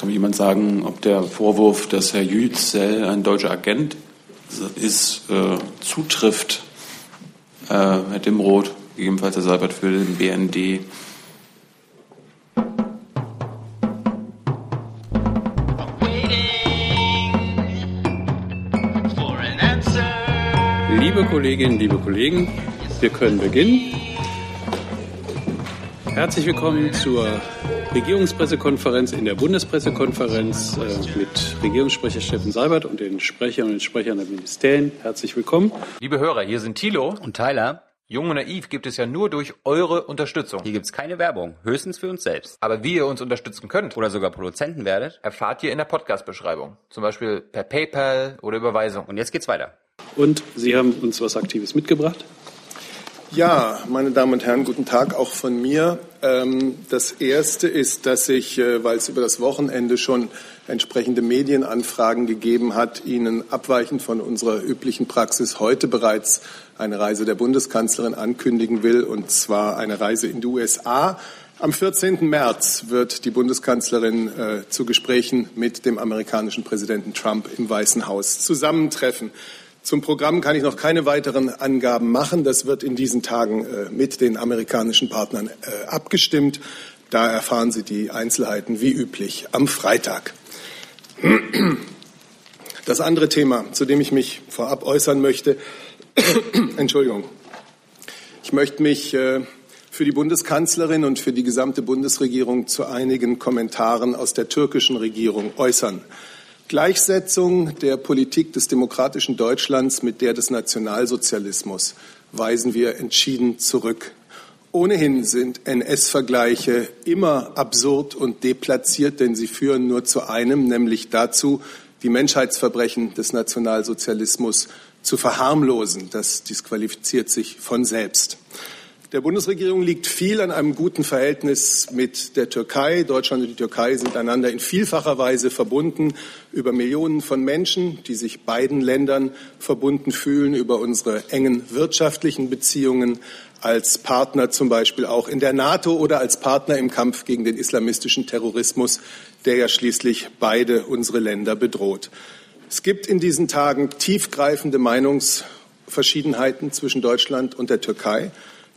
Kann mir jemand sagen, ob der Vorwurf, dass Herr Yücel ein deutscher Agent ist, äh, zutrifft? Äh, Herr Dimroth, gegebenenfalls Herr Seibert für den BND. Liebe Kolleginnen, liebe Kollegen, wir können beginnen. Herzlich willkommen zur Regierungspressekonferenz in der Bundespressekonferenz äh, mit Regierungssprecher Steffen Seibert und den Sprechern und den Sprechern der Ministerien. Herzlich willkommen. Liebe Hörer, hier sind Thilo und Tyler. Jung und naiv gibt es ja nur durch eure Unterstützung. Hier gibt es keine Werbung, höchstens für uns selbst. Aber wie ihr uns unterstützen könnt oder sogar Produzenten werdet, erfahrt ihr in der Podcast-Beschreibung. Zum Beispiel per PayPal oder Überweisung. Und jetzt geht's weiter. Und Sie haben uns was Aktives mitgebracht? Ja, meine Damen und Herren, guten Tag auch von mir. Ähm, das Erste ist, dass ich, äh, weil es über das Wochenende schon entsprechende Medienanfragen gegeben hat, Ihnen abweichend von unserer üblichen Praxis heute bereits eine Reise der Bundeskanzlerin ankündigen will, und zwar eine Reise in die USA. Am 14. März wird die Bundeskanzlerin äh, zu Gesprächen mit dem amerikanischen Präsidenten Trump im Weißen Haus zusammentreffen. Zum Programm kann ich noch keine weiteren Angaben machen. Das wird in diesen Tagen äh, mit den amerikanischen Partnern äh, abgestimmt. Da erfahren Sie die Einzelheiten wie üblich am Freitag. Das andere Thema, zu dem ich mich vorab äußern möchte, Entschuldigung. Ich möchte mich äh, für die Bundeskanzlerin und für die gesamte Bundesregierung zu einigen Kommentaren aus der türkischen Regierung äußern. Gleichsetzung der Politik des demokratischen Deutschlands mit der des Nationalsozialismus weisen wir entschieden zurück. Ohnehin sind NS-Vergleiche immer absurd und deplatziert, denn sie führen nur zu einem, nämlich dazu, die Menschheitsverbrechen des Nationalsozialismus zu verharmlosen. Das disqualifiziert sich von selbst. Der Bundesregierung liegt viel an einem guten Verhältnis mit der Türkei. Deutschland und die Türkei sind einander in vielfacher Weise verbunden über Millionen von Menschen, die sich beiden Ländern verbunden fühlen, über unsere engen wirtschaftlichen Beziehungen als Partner zum Beispiel auch in der NATO oder als Partner im Kampf gegen den islamistischen Terrorismus, der ja schließlich beide unsere Länder bedroht. Es gibt in diesen Tagen tiefgreifende Meinungsverschiedenheiten zwischen Deutschland und der Türkei.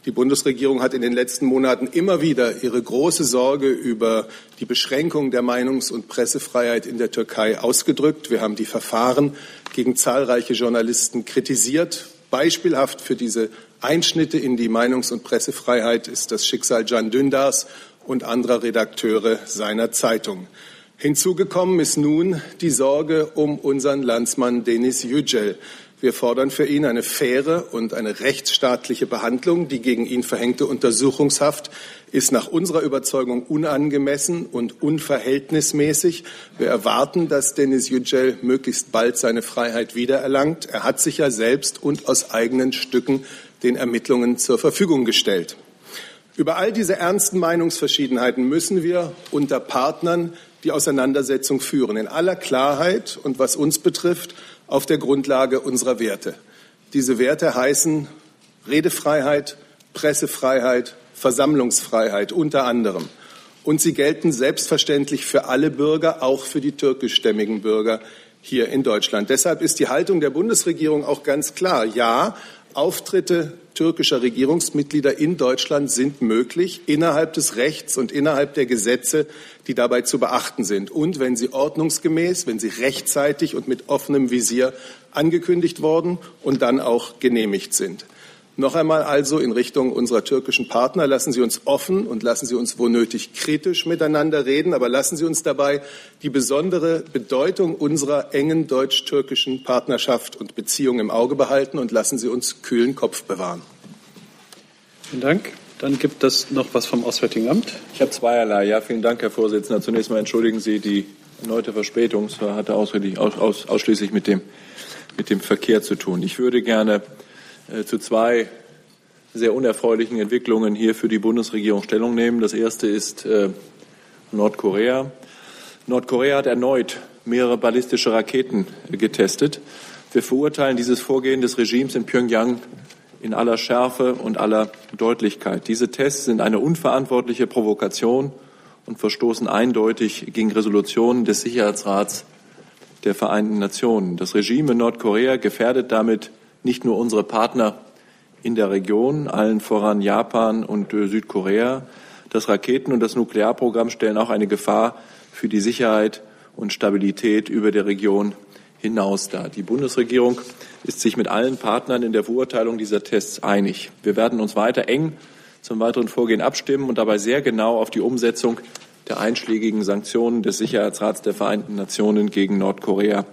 Die Bundesregierung hat in den letzten Monaten immer wieder ihre große Sorge über die Beschränkung der Meinungs- und Pressefreiheit in der Türkei ausgedrückt. Wir haben die Verfahren gegen zahlreiche Journalisten kritisiert. Beispielhaft für diese Einschnitte in die Meinungs- und Pressefreiheit ist das Schicksal Can Dündars und anderer Redakteure seiner Zeitung. Hinzugekommen ist nun die Sorge um unseren Landsmann Denis Yücel. Wir fordern für ihn eine faire und eine rechtsstaatliche Behandlung. Die gegen ihn verhängte Untersuchungshaft ist nach unserer Überzeugung unangemessen und unverhältnismäßig. Wir erwarten, dass Denis Yücel möglichst bald seine Freiheit wiedererlangt. Er hat sich ja selbst und aus eigenen Stücken den Ermittlungen zur Verfügung gestellt. Über all diese ernsten Meinungsverschiedenheiten müssen wir unter Partnern die Auseinandersetzung führen, in aller Klarheit und was uns betrifft, auf der Grundlage unserer Werte. Diese Werte heißen Redefreiheit, Pressefreiheit, Versammlungsfreiheit unter anderem. Und sie gelten selbstverständlich für alle Bürger, auch für die türkischstämmigen Bürger hier in Deutschland. Deshalb ist die Haltung der Bundesregierung auch ganz klar. Ja, Auftritte türkischer Regierungsmitglieder in Deutschland sind möglich innerhalb des Rechts und innerhalb der Gesetze, die dabei zu beachten sind. Und wenn sie ordnungsgemäß, wenn sie rechtzeitig und mit offenem Visier angekündigt worden und dann auch genehmigt sind. Noch einmal also in Richtung unserer türkischen Partner, lassen Sie uns offen und lassen Sie uns wo nötig kritisch miteinander reden, aber lassen Sie uns dabei die besondere Bedeutung unserer engen deutsch-türkischen Partnerschaft und Beziehung im Auge behalten und lassen Sie uns kühlen Kopf bewahren. Vielen Dank. Dann gibt es noch was vom Auswärtigen Amt. Ich habe zweierlei. Ja, vielen Dank, Herr Vorsitzender. Zunächst mal entschuldigen Sie die erneute Verspätung. Es hatte ausschließlich mit dem, mit dem Verkehr zu tun. Ich würde gerne äh, zu zwei sehr unerfreulichen Entwicklungen hier für die Bundesregierung Stellung nehmen. Das erste ist äh, Nordkorea. Nordkorea hat erneut mehrere ballistische Raketen getestet. Wir verurteilen dieses Vorgehen des Regimes in Pyongyang in aller Schärfe und aller Deutlichkeit. Diese Tests sind eine unverantwortliche Provokation und verstoßen eindeutig gegen Resolutionen des Sicherheitsrats der Vereinten Nationen. Das Regime in Nordkorea gefährdet damit nicht nur unsere Partner in der Region, allen voran Japan und äh, Südkorea. Das Raketen- und das Nuklearprogramm stellen auch eine Gefahr für die Sicherheit und Stabilität über der Region hinaus dar. Die Bundesregierung ist sich mit allen Partnern in der Verurteilung dieser Tests einig. Wir werden uns weiter eng zum weiteren Vorgehen abstimmen und dabei sehr genau auf die Umsetzung der einschlägigen Sanktionen des Sicherheitsrats der Vereinten Nationen gegen Nordkorea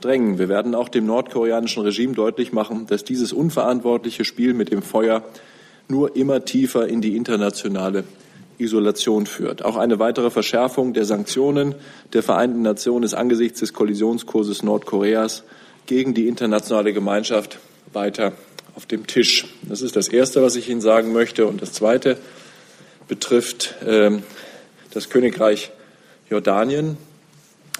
drängen. Wir werden auch dem nordkoreanischen Regime deutlich machen, dass dieses unverantwortliche Spiel mit dem Feuer nur immer tiefer in die internationale Isolation führt. Auch eine weitere Verschärfung der Sanktionen der Vereinten Nationen ist angesichts des Kollisionskurses Nordkoreas gegen die internationale Gemeinschaft weiter auf dem Tisch. Das ist das Erste, was ich Ihnen sagen möchte. Und das Zweite betrifft äh, das Königreich Jordanien.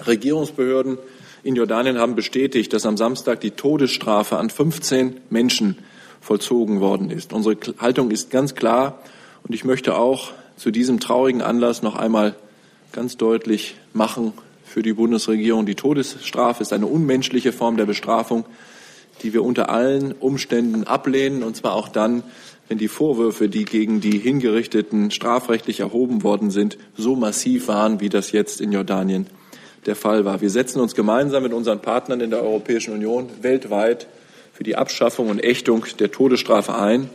Regierungsbehörden in Jordanien haben bestätigt, dass am Samstag die Todesstrafe an 15 Menschen vollzogen worden ist. Unsere Haltung ist ganz klar und ich möchte auch zu diesem traurigen Anlass noch einmal ganz deutlich machen für die Bundesregierung. Die Todesstrafe ist eine unmenschliche Form der Bestrafung, die wir unter allen Umständen ablehnen, und zwar auch dann, wenn die Vorwürfe, die gegen die Hingerichteten strafrechtlich erhoben worden sind, so massiv waren, wie das jetzt in Jordanien der Fall war. Wir setzen uns gemeinsam mit unseren Partnern in der Europäischen Union weltweit für die Abschaffung und Ächtung der Todesstrafe ein,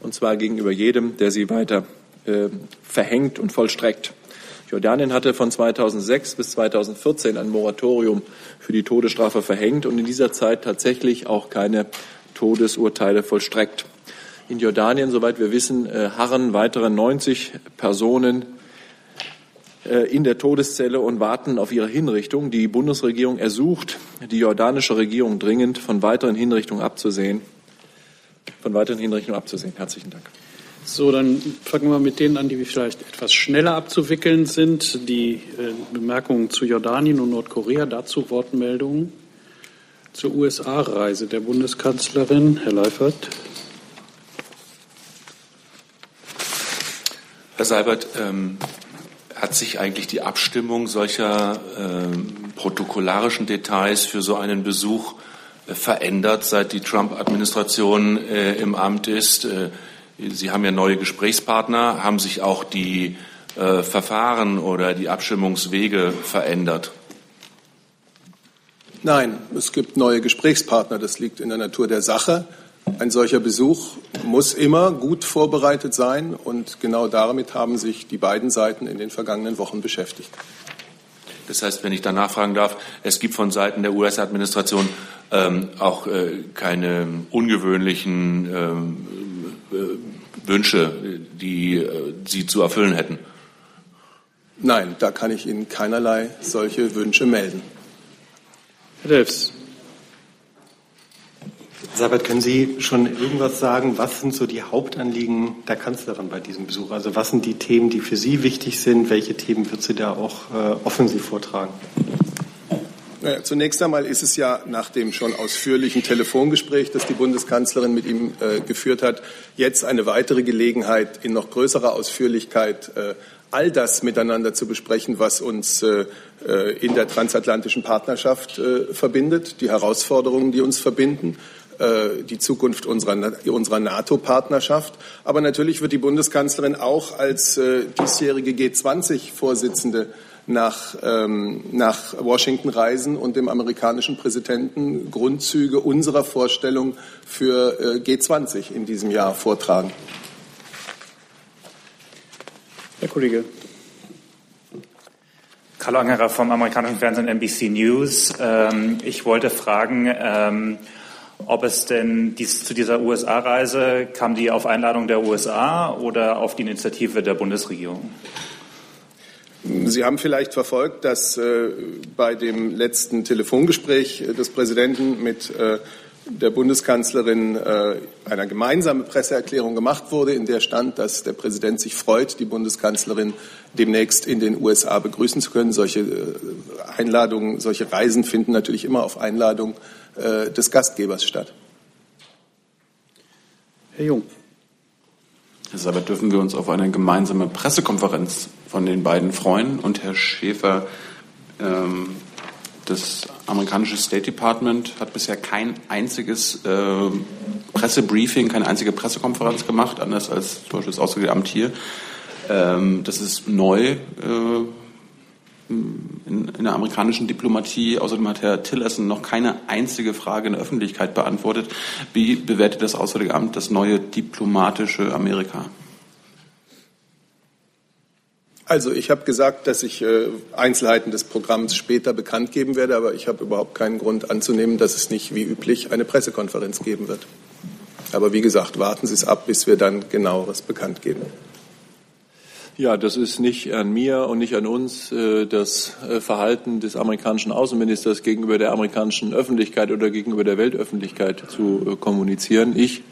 und zwar gegenüber jedem, der sie weiter äh, verhängt und vollstreckt. Jordanien hatte von 2006 bis 2014 ein Moratorium für die Todesstrafe verhängt und in dieser Zeit tatsächlich auch keine Todesurteile vollstreckt. In Jordanien, soweit wir wissen, äh, harren weitere 90 Personen in der Todeszelle und warten auf ihre Hinrichtung. Die Bundesregierung ersucht die jordanische Regierung dringend, von weiteren Hinrichtungen abzusehen. Von weiteren Hinrichtungen abzusehen. Herzlichen Dank. So, dann fangen wir mit denen an, die vielleicht etwas schneller abzuwickeln sind. Die äh, Bemerkungen zu Jordanien und Nordkorea, dazu Wortmeldungen zur USA-Reise der Bundeskanzlerin. Herr Leifert. Herr Seibert, ähm, hat sich eigentlich die Abstimmung solcher ähm, protokollarischen Details für so einen Besuch äh, verändert, seit die Trump-Administration äh, im Amt ist? Äh, Sie haben ja neue Gesprächspartner. Haben sich auch die äh, Verfahren oder die Abstimmungswege verändert? Nein, es gibt neue Gesprächspartner. Das liegt in der Natur der Sache. Ein solcher Besuch muss immer gut vorbereitet sein und genau damit haben sich die beiden Seiten in den vergangenen Wochen beschäftigt. Das heißt, wenn ich da nachfragen darf, es gibt von Seiten der US-Administration ähm, auch äh, keine ungewöhnlichen ähm, äh, Wünsche, die äh, Sie zu erfüllen hätten? Nein, da kann ich Ihnen keinerlei solche Wünsche melden. Herr Delfs. Sabat, können Sie schon irgendwas sagen? Was sind so die Hauptanliegen der Kanzlerin bei diesem Besuch? Also was sind die Themen, die für Sie wichtig sind? Welche Themen wird sie da auch äh, offensiv vortragen? Naja, zunächst einmal ist es ja nach dem schon ausführlichen Telefongespräch, das die Bundeskanzlerin mit ihm äh, geführt hat, jetzt eine weitere Gelegenheit, in noch größerer Ausführlichkeit äh, all das miteinander zu besprechen, was uns äh, äh in der transatlantischen Partnerschaft äh, verbindet, die Herausforderungen, die uns verbinden, die Zukunft unserer, unserer NATO-Partnerschaft. Aber natürlich wird die Bundeskanzlerin auch als diesjährige G20-Vorsitzende nach, ähm, nach Washington reisen und dem amerikanischen Präsidenten Grundzüge unserer Vorstellung für äh, G20 in diesem Jahr vortragen. Herr Kollege. Karl Angerer vom amerikanischen Fernsehen NBC News. Ähm, ich wollte fragen, ähm, ob es denn dies, zu dieser USA-Reise kam die auf Einladung der USA oder auf die Initiative der Bundesregierung? Sie haben vielleicht verfolgt, dass äh, bei dem letzten Telefongespräch des Präsidenten mit äh, der Bundeskanzlerin äh, eine gemeinsame Presseerklärung gemacht wurde, in der stand, dass der Präsident sich freut, die Bundeskanzlerin demnächst in den USA begrüßen zu können. Solche äh, Einladungen, solche Reisen finden natürlich immer auf Einladung äh, des Gastgebers statt. Herr Jung. Deshalb dürfen wir uns auf eine gemeinsame Pressekonferenz von den beiden freuen. Und Herr Schäfer, ähm, das amerikanische State Department hat bisher kein einziges äh, Pressebriefing, keine einzige Pressekonferenz gemacht, anders als zum Beispiel das Auswärtige Amt hier. Ähm, das ist neu äh, in, in, der amerikanischen Diplomatie. Außerdem hat Herr Tillerson noch keine einzige Frage in der Öffentlichkeit beantwortet. Wie bewertet das Auswärtige Amt das neue diplomatische Amerika? Also ich habe gesagt, dass ich äh, Einzelheiten des Programms später bekannt geben werde, aber ich habe überhaupt keinen Grund anzunehmen, dass es nicht wie üblich eine Pressekonferenz geben wird. Aber wie gesagt, warten Sie es ab, bis wir dann genaueres bekannt geben. Ja, das ist nicht an mir und nicht an uns, äh, das äh, Verhalten des amerikanischen Außenministers gegenüber der amerikanischen Öffentlichkeit oder gegenüber der Weltöffentlichkeit zu kommunizieren. Ich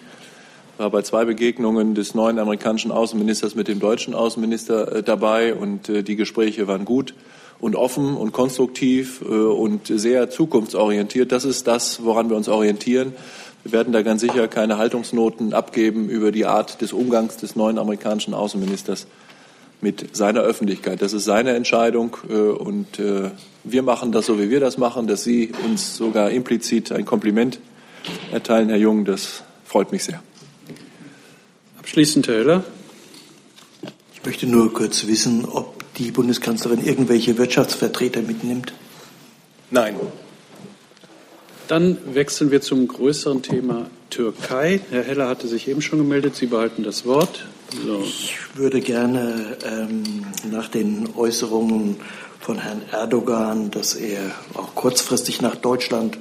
war bei zwei Begegnungen des neuen amerikanischen Außenministers mit dem deutschen Außenminister äh, dabei und äh, die Gespräche waren gut und offen und konstruktiv äh, und sehr zukunftsorientiert. Das ist das, woran wir uns orientieren. Wir werden da ganz sicher keine Haltungsnoten abgeben über die Art des Umgangs des neuen amerikanischen Außenministers mit seiner Öffentlichkeit. Das ist seine Entscheidung und wir machen das so, wie wir das machen, dass Sie uns sogar implizit ein Kompliment erteilen, Herr Jung. Das freut mich sehr. Abschließend, Herr Heller. Ich möchte nur kurz wissen, ob die Bundeskanzlerin irgendwelche Wirtschaftsvertreter mitnimmt. Nein. Dann wechseln wir zum größeren Thema Türkei. Herr Heller hatte sich eben schon gemeldet. Sie behalten das Wort. Ich würde gerne ähm, nach den Äußerungen von Herrn Erdogan, dass er auch kurzfristig nach Deutschland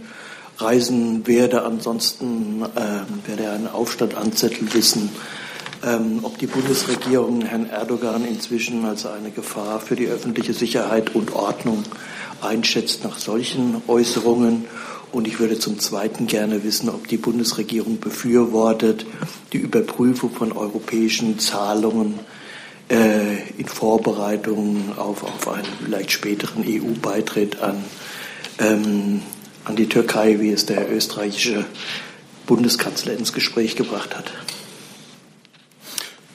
reisen werde, ansonsten äh, werde er einen Aufstand anzetteln wissen, ähm, ob die Bundesregierung Herrn Erdogan inzwischen als eine Gefahr für die öffentliche Sicherheit und Ordnung einschätzt nach solchen Äußerungen. Und ich würde zum Zweiten gerne wissen, ob die Bundesregierung befürwortet die Überprüfung von europäischen Zahlungen äh, in Vorbereitung auf, auf einen vielleicht späteren EU-Beitritt an, ähm, an die Türkei, wie es der österreichische Bundeskanzler ins Gespräch gebracht hat.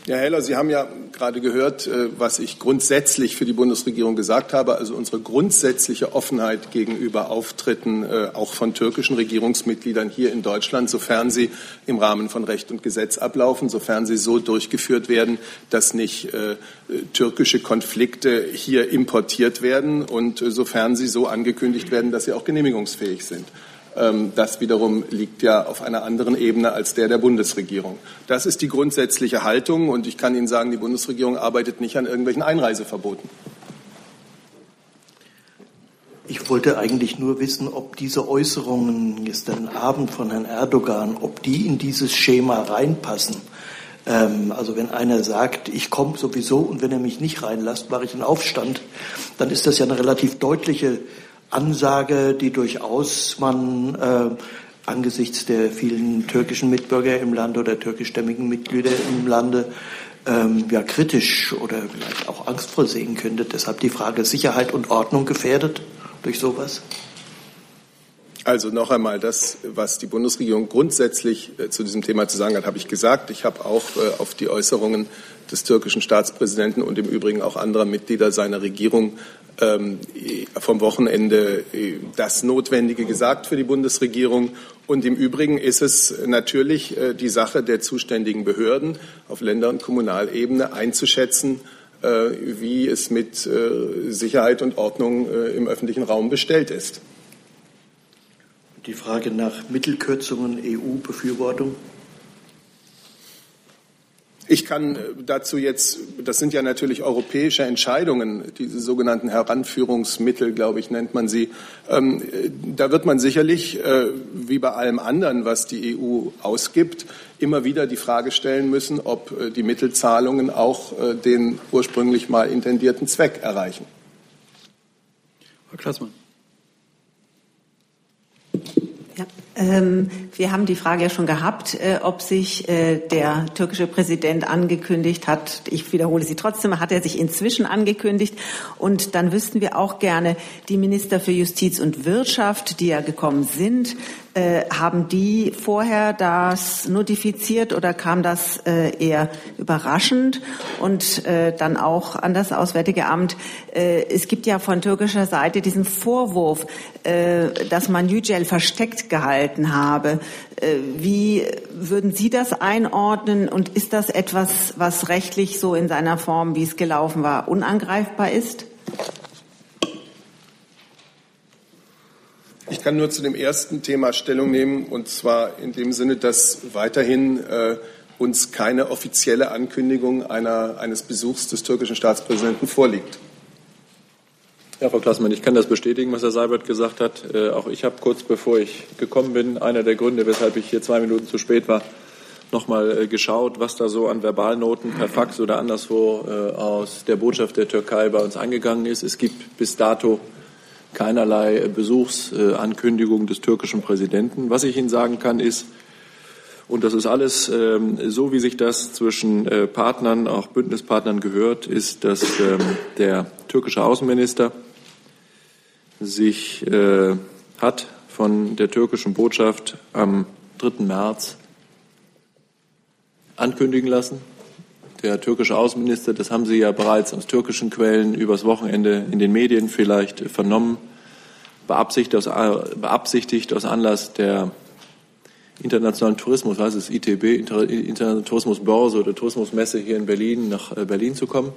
Herr Heller, Sie haben ja gerade gehört, äh, was ich grundsätzlich für die Bundesregierung gesagt habe, also unsere grundsätzliche Offenheit gegenüber Auftritten äh, auch von türkischen Regierungsmitgliedern hier in Deutschland, sofern sie im Rahmen von Recht und Gesetz ablaufen, sofern sie so durchgeführt werden, dass nicht äh, türkische Konflikte hier importiert werden und sofern sie so angekündigt werden, dass sie auch genehmigungsfähig sind. Ähm, das wiederum liegt ja auf einer anderen Ebene als der der Bundesregierung. Das ist die grundsätzliche Haltung und ich kann Ihnen sagen, die Bundesregierung arbeitet nicht an irgendwelchen Einreiseverboten. Ich wollte eigentlich nur wissen, ob diese Äußerungen gestern Abend von Herrn Erdogan, ob die in dieses Schema reinpassen. Ähm, also wenn einer sagt, ich komme sowieso und wenn er mich nicht reinlässt, mache ich einen Aufstand, dann ist das ja eine relativ deutliche Ansage, die durchaus man äh, angesichts der vielen türkischen Mitbürger im Lande oder türkischstämmigen Mitglieder im Lande ähm, ja kritisch oder vielleicht auch angstvoll sehen könnte. Deshalb die Frage Sicherheit und Ordnung gefährdet durch sowas? Also noch einmal, das, was die Bundesregierung grundsätzlich äh, zu diesem Thema zu sagen hat, habe ich gesagt. Ich habe auch äh, auf die Äußerungen des türkischen Staatspräsidenten und im Übrigen auch anderer Mitglieder seiner Regierung ähm, vom Wochenende äh, das Notwendige gesagt für die Bundesregierung. Und im Übrigen ist es natürlich äh, die Sache der zuständigen Behörden auf Länder- und Kommunalebene einzuschätzen, äh, wie es mit Sicherheit und Ordnung im öffentlichen Raum bestellt ist. Die Frage nach Mittelkürzungen, EU-Befürwortung. Ich kann äh, dazu jetzt, das sind ja natürlich europäische Entscheidungen, diese sogenannten Heranführungsmittel, glaube ich, nennt man sie. Ähm, da wird man sicherlich, äh, wie bei allem anderen, was die EU ausgibt, immer wieder die Frage stellen müssen, ob äh, die Mittelzahlungen auch den ursprünglich mal intendierten Zweck erreichen. Frau Klaßmann. Ja, Ähm, wir haben die Frage ja schon gehabt, äh, ob sich äh, der türkische Präsident angekündigt hat. Ich wiederhole sie trotzdem, hat er sich inzwischen angekündigt. Und dann wüssten wir auch gerne, die Minister für Justiz und Wirtschaft, die ja gekommen sind, äh, haben die vorher das notifiziert oder kam das äh, eher überraschend? Und äh, dann auch an das Auswärtige Amt. Äh, es gibt ja von türkischer Seite diesen Vorwurf, dass man Yücel versteckt gehalten habe. Äh, wie würden Sie das einordnen? Und ist das etwas, was rechtlich so in seiner Form, wie es gelaufen war, unangreifbar ist? Ich kann nur zu dem ersten Thema Stellung nehmen, und zwar in dem Sinne, dass weiterhin äh, uns keine offizielle Ankündigung einer, eines Besuchs des türkischen Staatspräsidenten vorliegt. Ja, Frau Klassmann, ich kann das bestätigen, was Herr Seibert gesagt hat. Äh, auch ich habe kurz bevor ich gekommen bin, einer der Gründe, weshalb ich hier zwei Minuten zu spät war, noch mal äh, geschaut, was da so an Verbalnoten per Fax oder anderswo äh, aus der Botschaft der Türkei bei uns eingegangen ist. Es gibt bis dato keinerlei Besuchsankündigung des türkischen Präsidenten. Was ich Ihnen sagen kann, ist, und das ist alles ähm, so, wie sich das zwischen äh, Partnern, auch Bündnispartnern gehört, ist, dass ähm, der türkische Außenminister sich äh, hat von der türkischen Botschaft am 3. März ankündigen lassen. Der türkische Außenminister, das haben Sie ja bereits aus türkischen Quellen übers Wochenende in den Medien vielleicht vernommen, beabsichtigt aus, beabsichtigt aus Anlass der internationalen Tourismus, was ist ITB, Internationale Tourismusbörse oder Tourismusmesse hier in Berlin, nach äh, Berlin zu kommen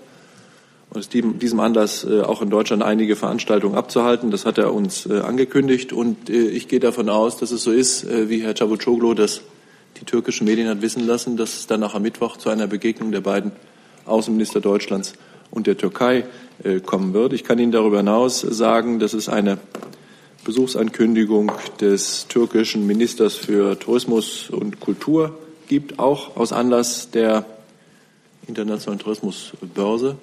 aus diesem Anlass äh, auch in Deutschland einige Veranstaltungen abzuhalten. Das hat er uns äh, angekündigt und ich gehe davon aus, dass es so ist, wie Herr Cavusoglu das die türkischen Medien hat wissen lassen, dass es dann auch am Mittwoch zu einer Begegnung der beiden Außenminister Deutschlands und der Türkei kommen wird. Ich kann Ihnen darüber hinaus sagen, dass es eine Besuchsankündigung des türkischen Ministers für Tourismus und Kultur gibt, auch aus Anlass der internationalen Tourismusbörse.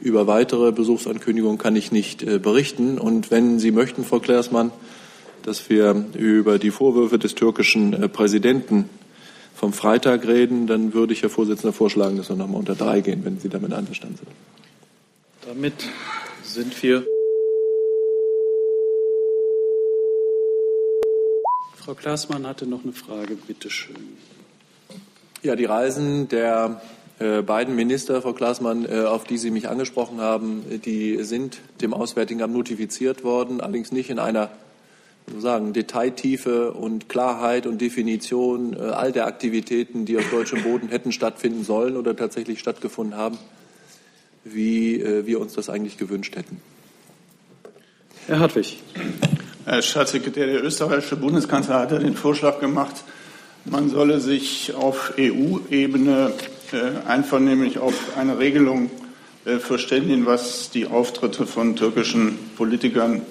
Über weitere Besuchsankündigungen kann ich nicht äh, berichten. Und wenn Sie möchten, Frau Kleersmann, dass wir über die Vorwürfe des türkischen äh, Präsidenten vom Freitag reden, dann würde ich, Herr Vorsitzender, vorschlagen, dass wir noch mal unter drei gehen, wenn Sie damit einverstanden sind. Damit sind wir Frau Klaasmann hatte noch eine Frage, bitte schön. Ja, die Reisen der beiden Minister, Frau Klaasmann, äh, auf die Sie mich angesprochen haben, die sind dem Auswärtigen Amt notifiziert worden, allerdings nicht in einer sagen, Detailtiefe und Klarheit und Definition äh, all der Aktivitäten, die auf deutschem Boden hätten stattfinden sollen oder tatsächlich stattgefunden haben, wie äh, wir uns das eigentlich gewünscht hätten. Herr Hartwig. Herr Staatssekretär, der österreichische Bundeskanzler hat ja den Vorschlag gemacht, man solle sich auf EU-Ebene äh, einvernehmlich auf eine Regelung äh, verständigen, was die Auftritte von türkischen Politikern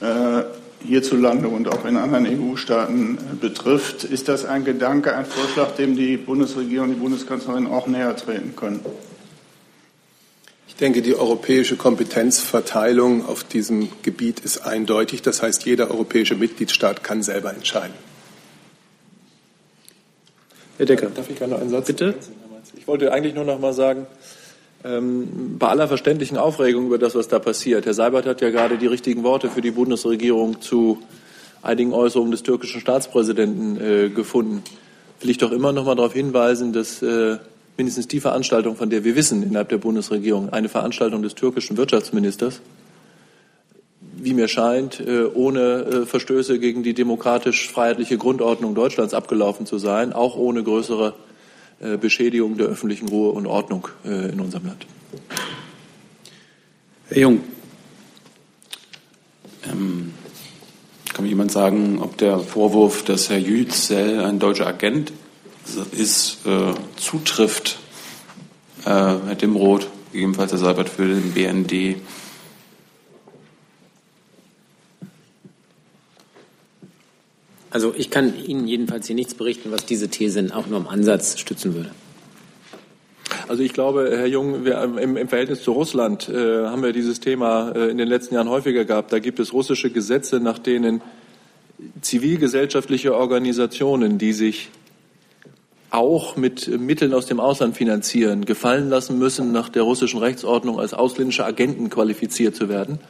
äh, hierzulande und auch in anderen EU-Staaten betrifft. Ist das ein Gedanke, ein Vorschlag, dem die Bundesregierung, die Bundeskanzlerin auch näher treten können? Ich denke, die europäische Kompetenzverteilung auf diesem Gebiet ist eindeutig. Das heißt, jeder europäische Mitgliedstaat kann selber entscheiden. Herr Decker. Darf ich gerne noch einen Satz? Bitte. Ich wollte eigentlich nur noch mal sagen, ähm, bei aller verständlichen Aufregung über das, was da passiert, Herr Seibert hat ja gerade die richtigen Worte für die Bundesregierung zu einigen Äußerungen des türkischen Staatspräsidenten äh, gefunden. Will ich doch immer noch mal darauf hinweisen, dass äh, mindestens die Veranstaltung, von der wir wissen innerhalb der Bundesregierung, eine Veranstaltung des türkischen Wirtschaftsministers, wie mir scheint, äh, ohne äh, Verstöße gegen die demokratisch-freiheitliche Grundordnung Deutschlands abgelaufen zu sein, auch ohne größere Beschädigung der öffentlichen Ruhe und Ordnung in unserem Land. Herr Jung. Ähm, kann mir jemand sagen, ob der Vorwurf, dass Herr Yücel ein deutscher Agent ist, äh, zutrifft, äh, Herr Dimroth, gegebenenfalls Herr Seibert für den BND. Also ich kann Ihnen jedenfalls hier nichts berichten, was diese These auch nur im Ansatz stützen würde. Also ich glaube, Herr Jung, wir, im, im, Verhältnis zu Russland äh, haben wir dieses Thema äh, in den letzten Jahren häufiger gehabt. Da gibt es russische Gesetze, nach denen zivilgesellschaftliche Organisationen, die sich auch mit Mitteln aus dem Ausland finanzieren, gefallen lassen müssen, nach der russischen Rechtsordnung als ausländische Agenten qualifiziert zu werden.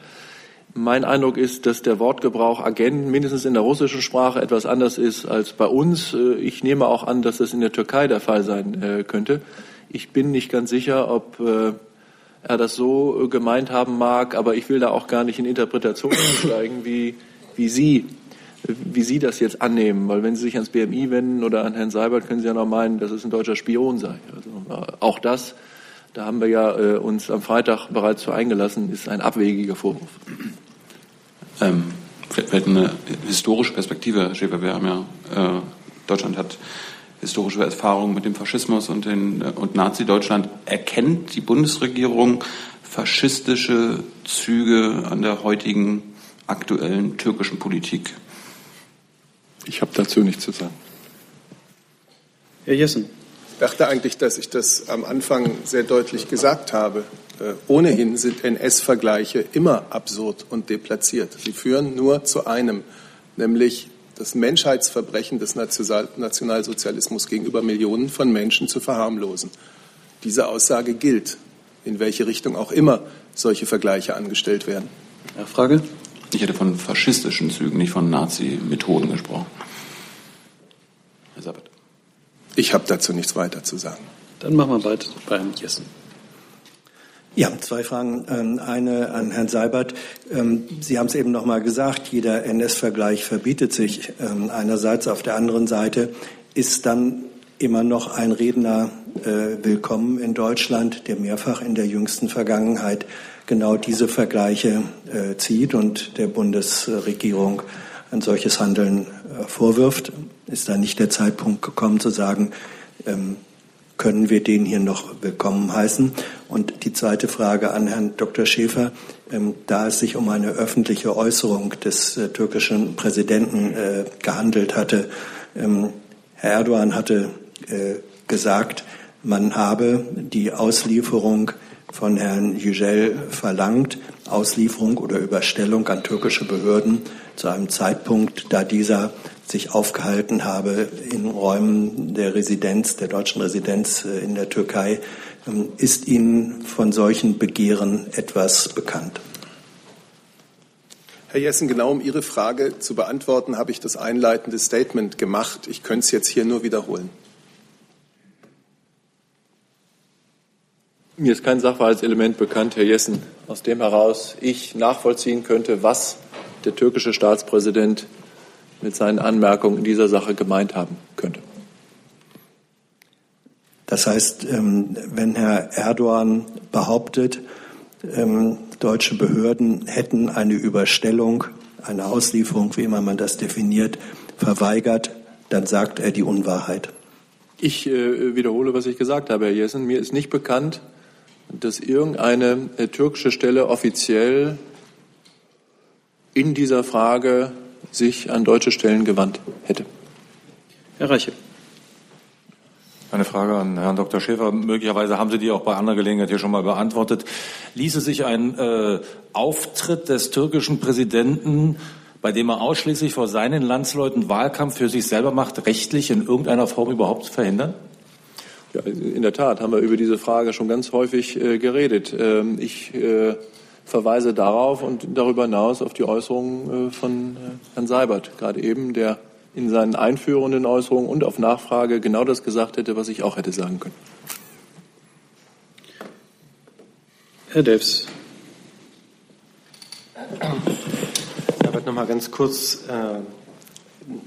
Mein Eindruck ist, dass der Wortgebrauch Agenten mindestens in der russischen Sprache etwas anders ist als bei uns. Ich nehme auch an, dass das in der Türkei der Fall sein äh, könnte. Ich bin nicht ganz sicher, ob äh, er das so gemeint haben mag, aber ich will da auch gar nicht in Interpretationen einsteigen, wie, wie Sie wie Sie das jetzt annehmen. Weil wenn Sie sich ans BMI wenden oder an Herrn Seibert, können Sie ja noch meinen, dass es ein deutscher Spion sei. Also, äh, auch das, da haben wir ja äh, uns am Freitag bereits zu eingelassen, ist ein abwegiger Vorwurf. Ähm, vielleicht eine historische Perspektive, Herr Schäfer. Wir haben ja, äh, Deutschland hat historische Erfahrungen mit dem Faschismus und, den, und Nazi-Deutschland. Erkennt die Bundesregierung faschistische Züge an der heutigen aktuellen türkischen Politik? Ich habe dazu nichts zu sagen. Herr Jessen. Ich dachte eigentlich, dass ich das am Anfang sehr deutlich gesagt habe. Äh, ohnehin sind NS-Vergleiche immer absurd und deplatziert. Sie führen nur zu einem, nämlich das Menschheitsverbrechen des Nationalsozialismus gegenüber Millionen von Menschen zu verharmlosen. Diese Aussage gilt, in welche Richtung auch immer solche Vergleiche angestellt werden. Nachfrage? Ich hätte von faschistischen Zügen, nicht von Nazi-Methoden gesprochen. Herr Sabat. Ich habe dazu nichts weiter zu sagen. Dann machen wir weiter bei Herrn Jessen. Ja, zwei Fragen. Ähm, eine an Herrn Seibert. Ähm, Sie haben es eben noch mal gesagt, jeder NS-Vergleich verbietet sich ähm, einerseits. Auf der anderen Seite ist dann immer noch ein Redner äh, willkommen in Deutschland, der mehrfach in der jüngsten Vergangenheit genau diese Vergleiche äh, zieht und der Bundesregierung ein solches Handeln äh, vorwirft. Ist da nicht der Zeitpunkt gekommen zu sagen, ähm, können wir den hier noch willkommen heißen? Und die zweite Frage an Herrn Dr. Schäfer, ähm, da es sich um eine öffentliche Äußerung des äh, türkischen Präsidenten äh, gehandelt hatte, ähm, Herr Erdogan hatte gesagt, man habe die Auslieferung von Herrn Yücel verlangt, Auslieferung oder Überstellung an türkische Behörden zu einem Zeitpunkt, da dieser sich aufgehalten habe in Räumen der Residenz, der deutschen Residenz äh, in der Türkei. Ähm, ist Ihnen von solchen Begehren etwas bekannt? Herr Jessen, genau um Ihre Frage zu beantworten, habe ich das einleitende Statement gemacht. Ich könnte es jetzt hier nur wiederholen. Mir ist kein Sachverhaltselement bekannt, Herr Jessen, aus dem heraus ich nachvollziehen könnte, was der türkische Staatspräsident mit seinen Anmerkungen in dieser Sache gemeint haben könnte. Das heißt, ähm, wenn Herr Erdogan behauptet, ähm, deutsche Behörden hätten eine Überstellung, eine Auslieferung, wie immer man das definiert, verweigert, dann sagt er die Unwahrheit. Ich äh, wiederhole, was ich gesagt habe, Herr Jessen. Mir ist nicht bekannt, dass irgendeine äh, türkische Stelle offiziell in dieser Frage sich an deutsche Stellen gewandt hätte. Herr Reiche. Eine Frage an Herrn Dr. Schäfer. Möglicherweise haben Sie die auch bei anderer Gelegenheit hier schon mal beantwortet. Ließe sich ein äh, Auftritt des türkischen Präsidenten, bei dem er ausschließlich vor seinen Landsleuten Wahlkampf für sich selber macht, rechtlich in irgendeiner Form überhaupt verhindern? Ja, in der Tat haben wir über diese Frage schon ganz häufig äh, geredet. Ähm, ich äh, verweise darauf und darüber hinaus auf die Äußerungen äh, von äh, Herrn Seibert, gerade eben, der in seinen einführenden Äußerungen und auf Nachfrage genau das gesagt hätte, was ich auch hätte sagen können. Herr Devs. Herbert, noch mal ganz kurz äh,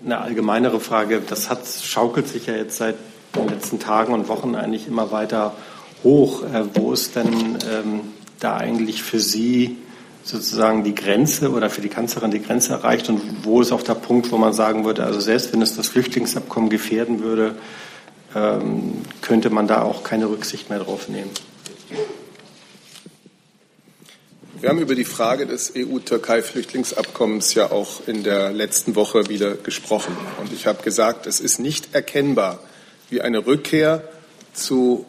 eine allgemeinere Frage. Das hat, schaukelt sich ja jetzt seit den letzten Tagen und Wochen eigentlich immer weiter hoch. Äh, wo ist denn ähm, da eigentlich für Sie sozusagen die Grenze oder für die Kanzlerin die Grenze erreicht und wo ist auch der Punkt, wo man sagen würde, also selbst wenn es das Flüchtlingsabkommen gefährden würde, ähm, könnte man da auch keine Rücksicht mehr drauf nehmen? Wir haben über die Frage des EU-Türkei-Flüchtlingsabkommens ja auch in der letzten Woche wieder gesprochen. Und ich habe gesagt, es ist nicht erkennbar, wie eine Rückkehr zu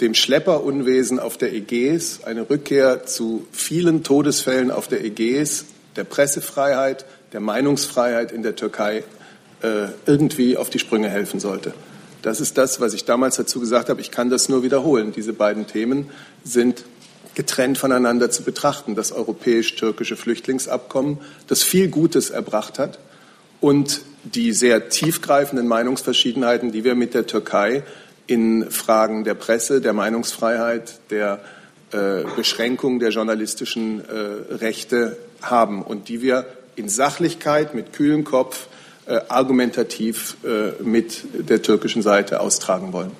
dem Schlepperunwesen auf der Ägäis, eine Rückkehr zu vielen Todesfällen auf der Ägäis der Pressefreiheit, der Meinungsfreiheit in der Türkei äh, irgendwie auf die Sprünge helfen sollte. Das ist das, was ich damals dazu gesagt habe. Ich kann das nur wiederholen. Diese beiden Themen sind getrennt voneinander zu betrachten. Das europäisch-türkische Flüchtlingsabkommen, das viel Gutes erbracht hat, und die sehr tiefgreifenden Meinungsverschiedenheiten, die wir mit der Türkei in Fragen der Presse, der Meinungsfreiheit, der äh, Beschränkung der journalistischen äh, Rechte haben und die wir in Sachlichkeit, mit kühlem Kopf, äh, argumentativ äh, mit der türkischen Seite austragen wollen.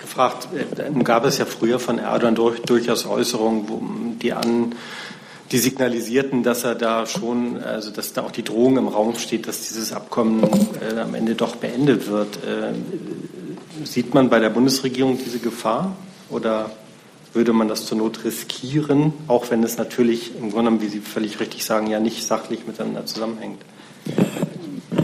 Gefragt, äh, gab es ja früher von Erdogan durch, durchaus Äußerungen, die an die signalisierten, dass er da schon, also dass da auch die Drohung im Raum steht, dass dieses Abkommen äh, am Ende doch beendet wird. Äh, sieht man bei der Bundesregierung diese Gefahr oder würde man das zur Not riskieren, auch wenn es natürlich im Grunde genommen, wie Sie völlig richtig sagen, ja nicht sachlich miteinander zusammenhängt?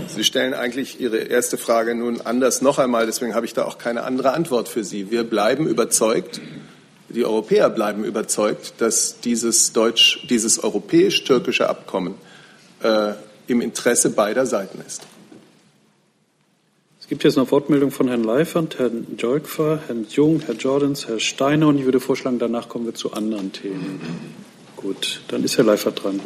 Sie stellen eigentlich Ihre erste Frage nun anders noch einmal, deswegen habe ich da auch keine andere Antwort für Sie. Wir bleiben überzeugt, die Europäer bleiben überzeugt, dass dieses, deutsch, dieses europäisch-türkische Abkommen äh, im Interesse beider Seiten ist. Es gibt jetzt noch Wortmeldungen von Herrn Leifert, Herrn Jolkfer, Herrn Jung, Herrn Jordans, Herrn Steiner und ich würde vorschlagen, danach kommen wir zu anderen Themen. Gut, dann ist Herr Leifert dran.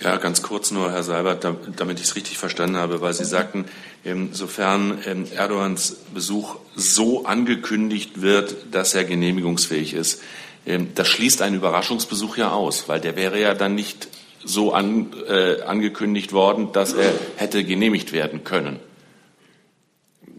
Ja, ganz kurz nur, Herr Seibert, damit ich es richtig verstanden habe, weil Sie sagten, sofern ähm, Erdogans Besuch so angekündigt wird, dass er genehmigungsfähig ist, ähm, das schließt einen Überraschungsbesuch ja aus, weil der wäre ja dann nicht so an, äh, angekündigt worden, dass er hätte genehmigt werden können.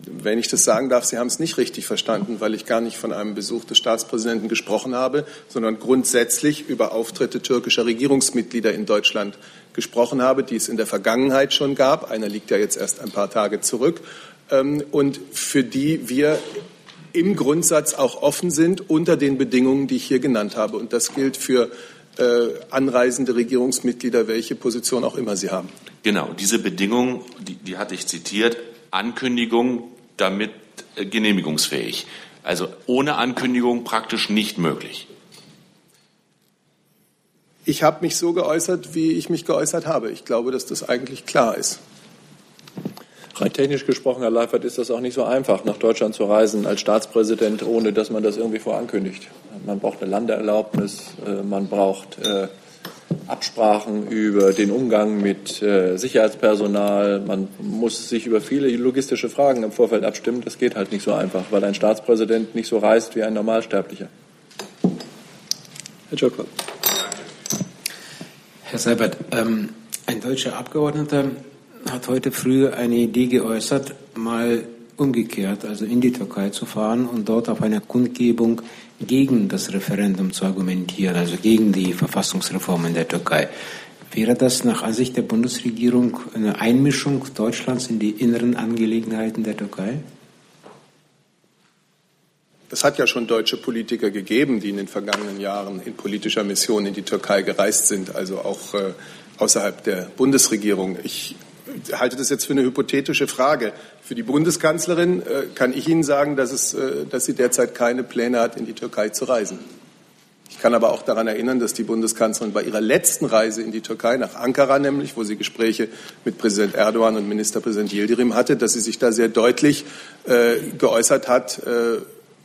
Wenn ich das sagen darf, Sie haben es nicht richtig verstanden, weil ich gar nicht von einem Besuch des Staatspräsidenten gesprochen habe, sondern grundsätzlich über Auftritte türkischer Regierungsmitglieder in Deutschland gesprochen habe, die es in der Vergangenheit schon gab. Einer liegt ja jetzt erst ein paar Tage zurück ähm, und für die wir im Grundsatz auch offen sind unter den Bedingungen, die ich hier genannt habe. Und das gilt für äh, anreisende Regierungsmitglieder, welche Position auch immer sie haben. Genau, diese Bedingungen, die, die hatte ich zitiert, Ankündigung damit äh, genehmigungsfähig. Also ohne Ankündigung praktisch nicht möglich. Ich habe mich so geäußert, wie ich mich geäußert habe. Ich glaube, dass das eigentlich klar ist. Rein technisch gesprochen, Herr Leifert, ist das auch nicht so einfach, nach Deutschland zu reisen als Staatspräsident, ohne dass man das irgendwie vorankündigt. Man braucht eine Landeerlaubnis, äh, man braucht äh, Absprachen über den Umgang mit äh, Sicherheitspersonal. Man muss sich über viele logistische Fragen im Vorfeld abstimmen. Das geht halt nicht so einfach, weil ein Staatspräsident nicht so reist wie ein Normalsterblicher. Herr Jokwa. Herr Seibert, ähm, ein deutscher Abgeordneter hat heute früh eine Idee geäußert, mal umgekehrt, also in die Türkei zu fahren und dort auf einer Kundgebung gegen das Referendum zu argumentieren, also gegen die Verfassungsreform in der Türkei. Wäre das nach Ansicht der Bundesregierung eine Einmischung Deutschlands in die inneren Angelegenheiten der Türkei? Es hat ja schon deutsche Politiker gegeben, die in den vergangenen Jahren in politischer Mission in die Türkei gereist sind, also auch äh, außerhalb der Bundesregierung. Ich halte das jetzt für eine hypothetische Frage. Für die Bundeskanzlerin äh, kann ich Ihnen sagen, dass, es, äh, dass sie derzeit keine Pläne hat, in die Türkei zu reisen. Ich kann aber auch daran erinnern, dass die Bundeskanzlerin bei ihrer letzten Reise in die Türkei, nach Ankara nämlich, wo sie Gespräche mit Präsident Erdogan und Ministerpräsident Yildirim hatte, dass sie sich da sehr deutlich äh, geäußert hat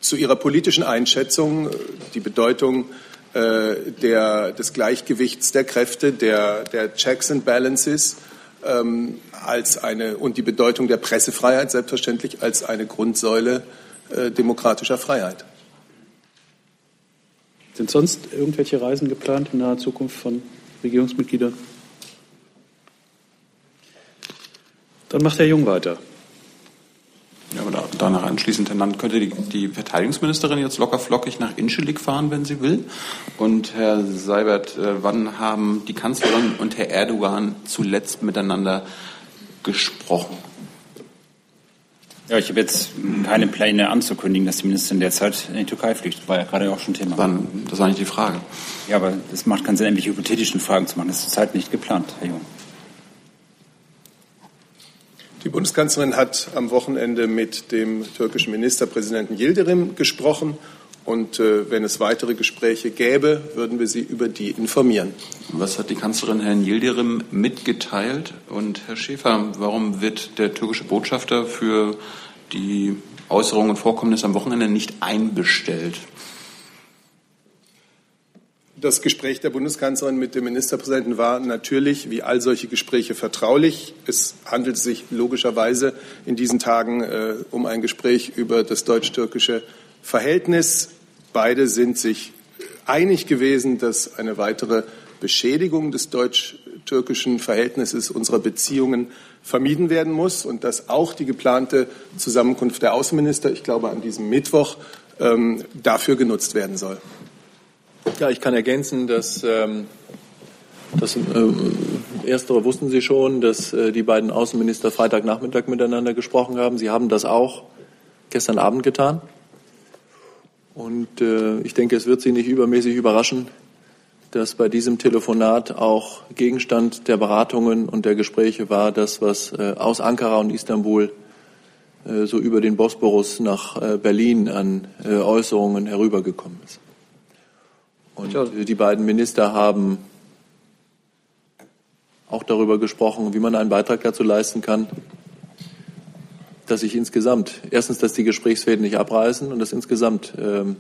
zu ihrer politischen Einschätzung, die Bedeutung äh, der, des Gleichgewichts der Kräfte, der, der Checks and Balances ähm, als eine, und die Bedeutung der Pressefreiheit selbstverständlich als eine Grundsäule äh, demokratischer Freiheit. Sind sonst irgendwelche Reisen geplant in naher Zukunft von Regierungsmitgliedern? Dann macht Herr Jung weiter. Ja, aber danach anschließend dann könnte die, die Verteidigungsministerin jetzt locker flockig nach Inschelik fahren, wenn sie will. Und Herr Seibert, äh, wann haben die Kanzlerin und Herr Erdogan zuletzt miteinander gesprochen? Ja, ich habe jetzt keine Pläne anzukündigen, dass die Ministerin derzeit in die Türkei fliegt. Das war ja gerade auch schon Thema. Dann, das war nicht die Frage. Ja, aber das macht keinen Sinn, irgendwelche hypothetischen Fragen zu machen. Das ist zurzeit nicht geplant, Herr Jung. Die Bundeskanzlerin hat am Wochenende mit dem türkischen Ministerpräsidenten Yildirim gesprochen Und äh, wenn es weitere Gespräche gäbe, würden wir Sie über die informieren. Was hat die Kanzlerin Herrn Yildirim mitgeteilt? Und Herr Schäfer, warum wird der türkische Botschafter für die Äußerungen und Vorkommnisse am Wochenende nicht einbestellt? Das Gespräch der Bundeskanzlerin mit dem Ministerpräsidenten war natürlich, wie all solche Gespräche, vertraulich. Es handelt sich logischerweise in diesen Tagen äh, um ein Gespräch über das deutsch-türkische Verhältnis. Beide sind sich einig gewesen, dass eine weitere Beschädigung des deutsch-türkischen Verhältnisses unserer Beziehungen vermieden werden muss und dass auch die geplante Zusammenkunft der Außenminister, ich glaube an diesem Mittwoch, ähm, dafür genutzt werden soll. Ja, ich kann ergänzen, dass ähm, das äh, Erstere wussten Sie schon, dass äh, die beiden Außenminister Freitagnachmittag miteinander gesprochen haben. Sie haben das auch gestern Abend getan. Und äh, ich denke, es wird Sie nicht übermäßig überraschen, dass bei diesem Telefonat auch Gegenstand der Beratungen und der Gespräche war, das, was äh, aus Ankara und Istanbul äh, so über den Bosporus nach äh, Berlin an äh, Äußerungen herübergekommen ist. Und die beiden Minister haben auch darüber gesprochen, wie man einen Beitrag dazu leisten kann, dass sich insgesamt, erstens, dass die Gesprächsfäden nicht abreißen und dass insgesamt ähm,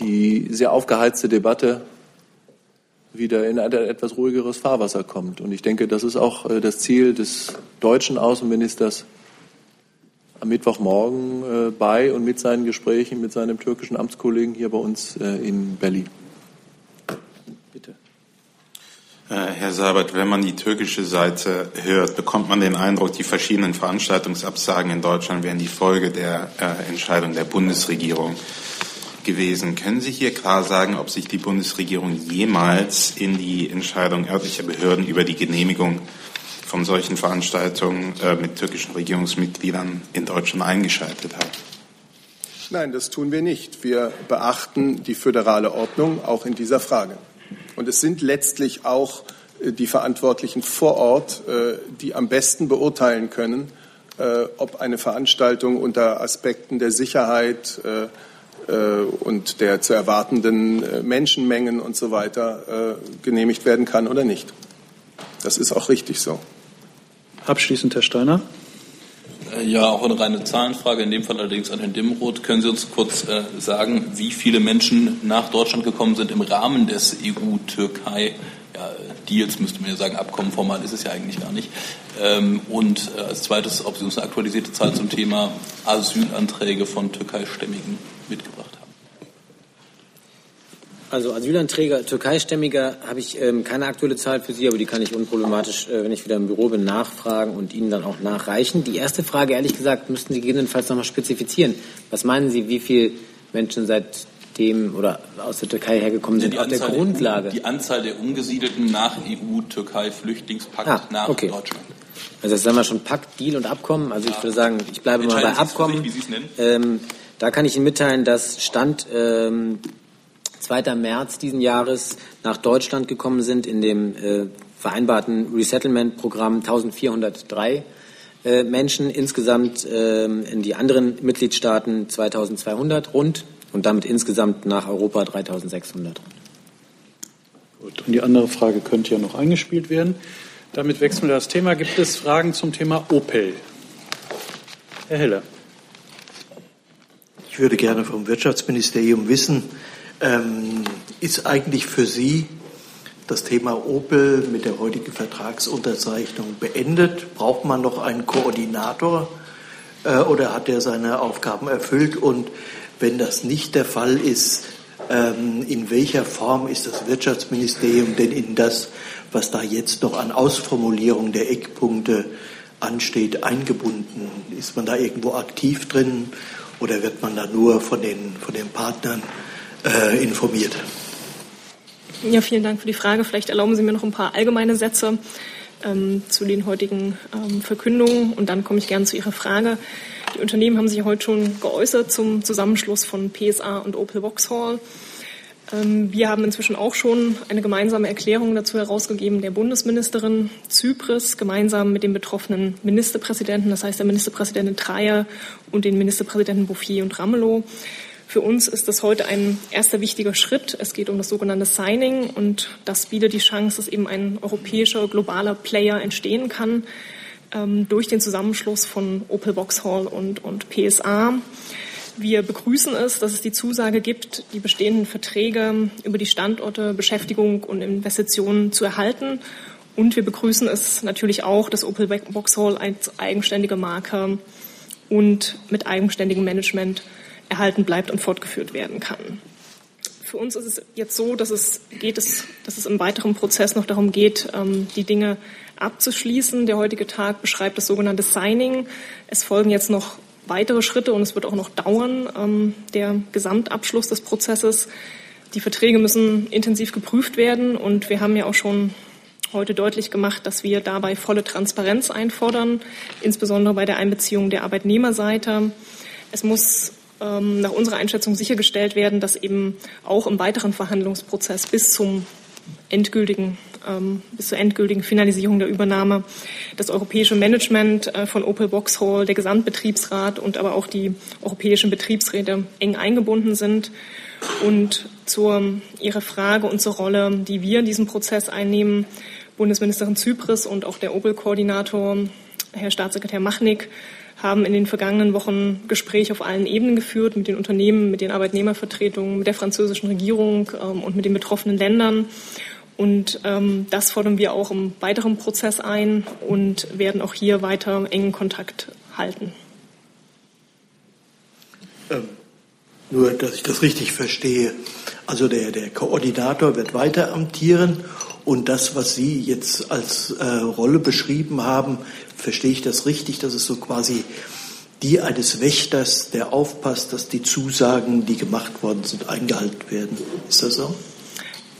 die sehr aufgeheizte Debatte wieder in ein etwas ruhigeres Fahrwasser kommt. Und ich denke, das ist auch äh, das Ziel des deutschen Außenministers am Mittwochmorgen äh, bei und mit seinen Gesprächen mit seinem türkischen Amtskollegen hier bei uns äh, in Berlin. Bitte. Herr Sabert, wenn man die türkische Seite hört, bekommt man den Eindruck, die verschiedenen Veranstaltungsabsagen in Deutschland wären die Folge der Entscheidung der Bundesregierung gewesen. Können Sie hier klar sagen, ob sich die Bundesregierung jemals in die Entscheidung örtlicher Behörden über die Genehmigung von solchen Veranstaltungen äh, mit türkischen Regierungsmitgliedern in Deutschland eingeschaltet hat? Nein, das tun wir nicht. Wir beachten die föderale Ordnung auch in dieser Frage. Und es sind letztlich auch äh, die Verantwortlichen vor Ort, äh, die am besten beurteilen können, ob eine Veranstaltung unter Aspekten der Sicherheit, und der zu erwartenden Menschenmengen und so weiter genehmigt werden kann oder nicht. Das ist auch richtig so. Abschließend Herr Steiner. Äh, ja, auch eine reine Zahlenfrage, in dem Fall allerdings an Herrn Dimroth. Können Sie uns kurz äh, sagen, wie viele Menschen nach Deutschland gekommen sind im Rahmen des EU-Türkei? Ja, Deals müsste man ja sagen, Abkommen formal ist es ja eigentlich gar nicht. Ähm, und äh, als zweites, ob Sie uns eine aktualisierte Zahl zum Thema Asylanträge von Türkeistämmigen mitgebracht haben. Also Asylanträger Türkeistämmiger habe ich ähm, keine aktuelle Zahl für Sie, aber die kann ich unproblematisch, äh, wenn ich wieder im Büro bin, nachfragen und Ihnen dann auch nachreichen. Die erste Frage, ehrlich gesagt, müssten Sie gegebenenfalls noch mal spezifizieren. Was meinen Sie, wie viele Menschen seitdem oder aus der Türkei hergekommen sind, ja, auf der Grundlage? Die Anzahl der Umgesiedelten nach EU-Türkei-Flüchtlingspakt ah, nach okay. Deutschland. Also das sagen wir schon Pakt, Deal und Abkommen. Also ich würde sagen, ich bleibe mal bei Abkommen. Sich, wie Sie es nennen. Ähm, da kann ich Ihnen mitteilen, dass Stand ähm, 2. März diesen Jahres nach Deutschland gekommen sind in dem äh, vereinbarten Resettlement-Programm 1403 äh, Menschen, insgesamt äh, in die anderen Mitgliedstaaten 2200 rund und damit insgesamt nach Europa 3600. Gut, und die andere Frage könnte ja noch eingespielt werden. Damit wechseln wir das Thema. Gibt es Fragen zum Thema Opel? Herr Heller. Ich würde gerne vom Wirtschaftsministerium wissen, ähm, ist eigentlich für Sie das Thema Opel mit der heutigen Vertragsunterzeichnung beendet? Braucht man noch einen Koordinator äh, oder hat er seine Aufgaben erfüllt? Und wenn das nicht der Fall ist, ähm, in welcher Form ist das Wirtschaftsministerium denn in das, was da jetzt noch an Ausformulierung der Eckpunkte ansteht, eingebunden? Ist man da irgendwo aktiv drin oder wird man da nur von den, von den Partnern äh, informiert. Ja, vielen Dank für die Frage. Vielleicht erlauben Sie mir noch ein paar allgemeine Sätze ähm, zu den heutigen ähm, Verkündungen und dann komme ich gerne zu Ihrer Frage. Die Unternehmen haben sich heute schon geäußert zum Zusammenschluss von PSA und Opel Vauxhall. Ähm, wir haben inzwischen auch schon eine gemeinsame Erklärung dazu herausgegeben der Bundesministerin Zypris gemeinsam mit dem betroffenen Ministerpräsidenten, das heißt der Ministerpräsidentin Dreyer und den Ministerpräsidenten Bouffier und Ramelow. Für uns ist das heute ein erster wichtiger Schritt. Es geht um das sogenannte Signing und das bietet die Chance, dass eben ein europäischer globaler Player entstehen kann ähm, durch den Zusammenschluss von Opel Vauxhall und, und PSA. Wir begrüßen es, dass es die Zusage gibt, die bestehenden Verträge über die Standorte, Beschäftigung und Investitionen zu erhalten. Und wir begrüßen es natürlich auch, dass Opel Vauxhall als eigenständige Marke und mit eigenständigem Management erhalten bleibt und fortgeführt werden kann. Für uns ist es jetzt so, dass es, geht es, dass es im weiteren Prozess noch darum geht, ähm, die Dinge abzuschließen. Der heutige Tag beschreibt das sogenannte Signing. Es folgen jetzt noch weitere Schritte und es wird auch noch dauern, ähm, der Gesamtabschluss des Prozesses. Die Verträge müssen intensiv geprüft werden und wir haben ja auch schon heute deutlich gemacht, dass wir dabei volle Transparenz einfordern, insbesondere bei der Einbeziehung der Arbeitnehmerseite. Es muss nach unserer Einschätzung sichergestellt werden, dass eben auch im weiteren Verhandlungsprozess bis zum endgültigen ähm, bis zur endgültigen Finalisierung der Übernahme das europäische Management äh, von Opel Vauxhall, der Gesamtbetriebsrat und aber auch die europäischen Betriebsräte eng eingebunden sind. Und zur Ihrer Frage und zur Rolle, die wir in diesem Prozess einnehmen, Bundesministerin Zypris und auch der Opel-Koordinator, Herr Staatssekretär Machnik, haben in den vergangenen Wochen Gespräche auf allen Ebenen geführt, mit den Unternehmen, mit den Arbeitnehmervertretungen, mit der französischen Regierung ähm, und mit den betroffenen Ländern. Und ähm, das fordern wir auch im weiteren Prozess ein und werden auch hier weiter engen Kontakt halten. Ähm, nur, dass ich das richtig verstehe. Also der, der Koordinator wird weiter amtieren und das, was Sie jetzt als äh, Rolle beschrieben haben, verstehe ich das richtig, dass es so quasi die eines Wächters, der aufpasst, dass die Zusagen, die gemacht worden sind, eingehalten werden. Ist das so?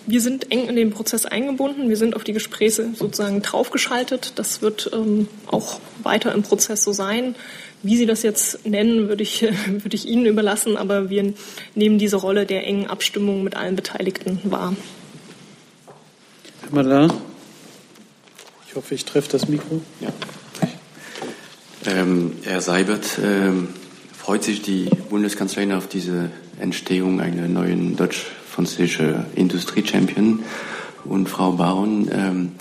Wir sind eng in den Prozess eingebunden. Wir sind auf die Gespräche sozusagen draufgeschaltet. Das wird ähm, auch weiter im Prozess so sein. Wie Sie das jetzt nennen, würde ich, würde ich Ihnen überlassen. Aber wir nehmen diese Rolle der engen Abstimmung mit allen Beteiligten wahr. Herr Malin, ich hoffe, ich treffe das Mikro. Ja. Ähm, Herr Seibert, ähm, freut sich die Bundeskanzlerin auf diese Entstehung einer neuen deutsch-französischen Industrie-Champion? Und Frau Baron, ähm,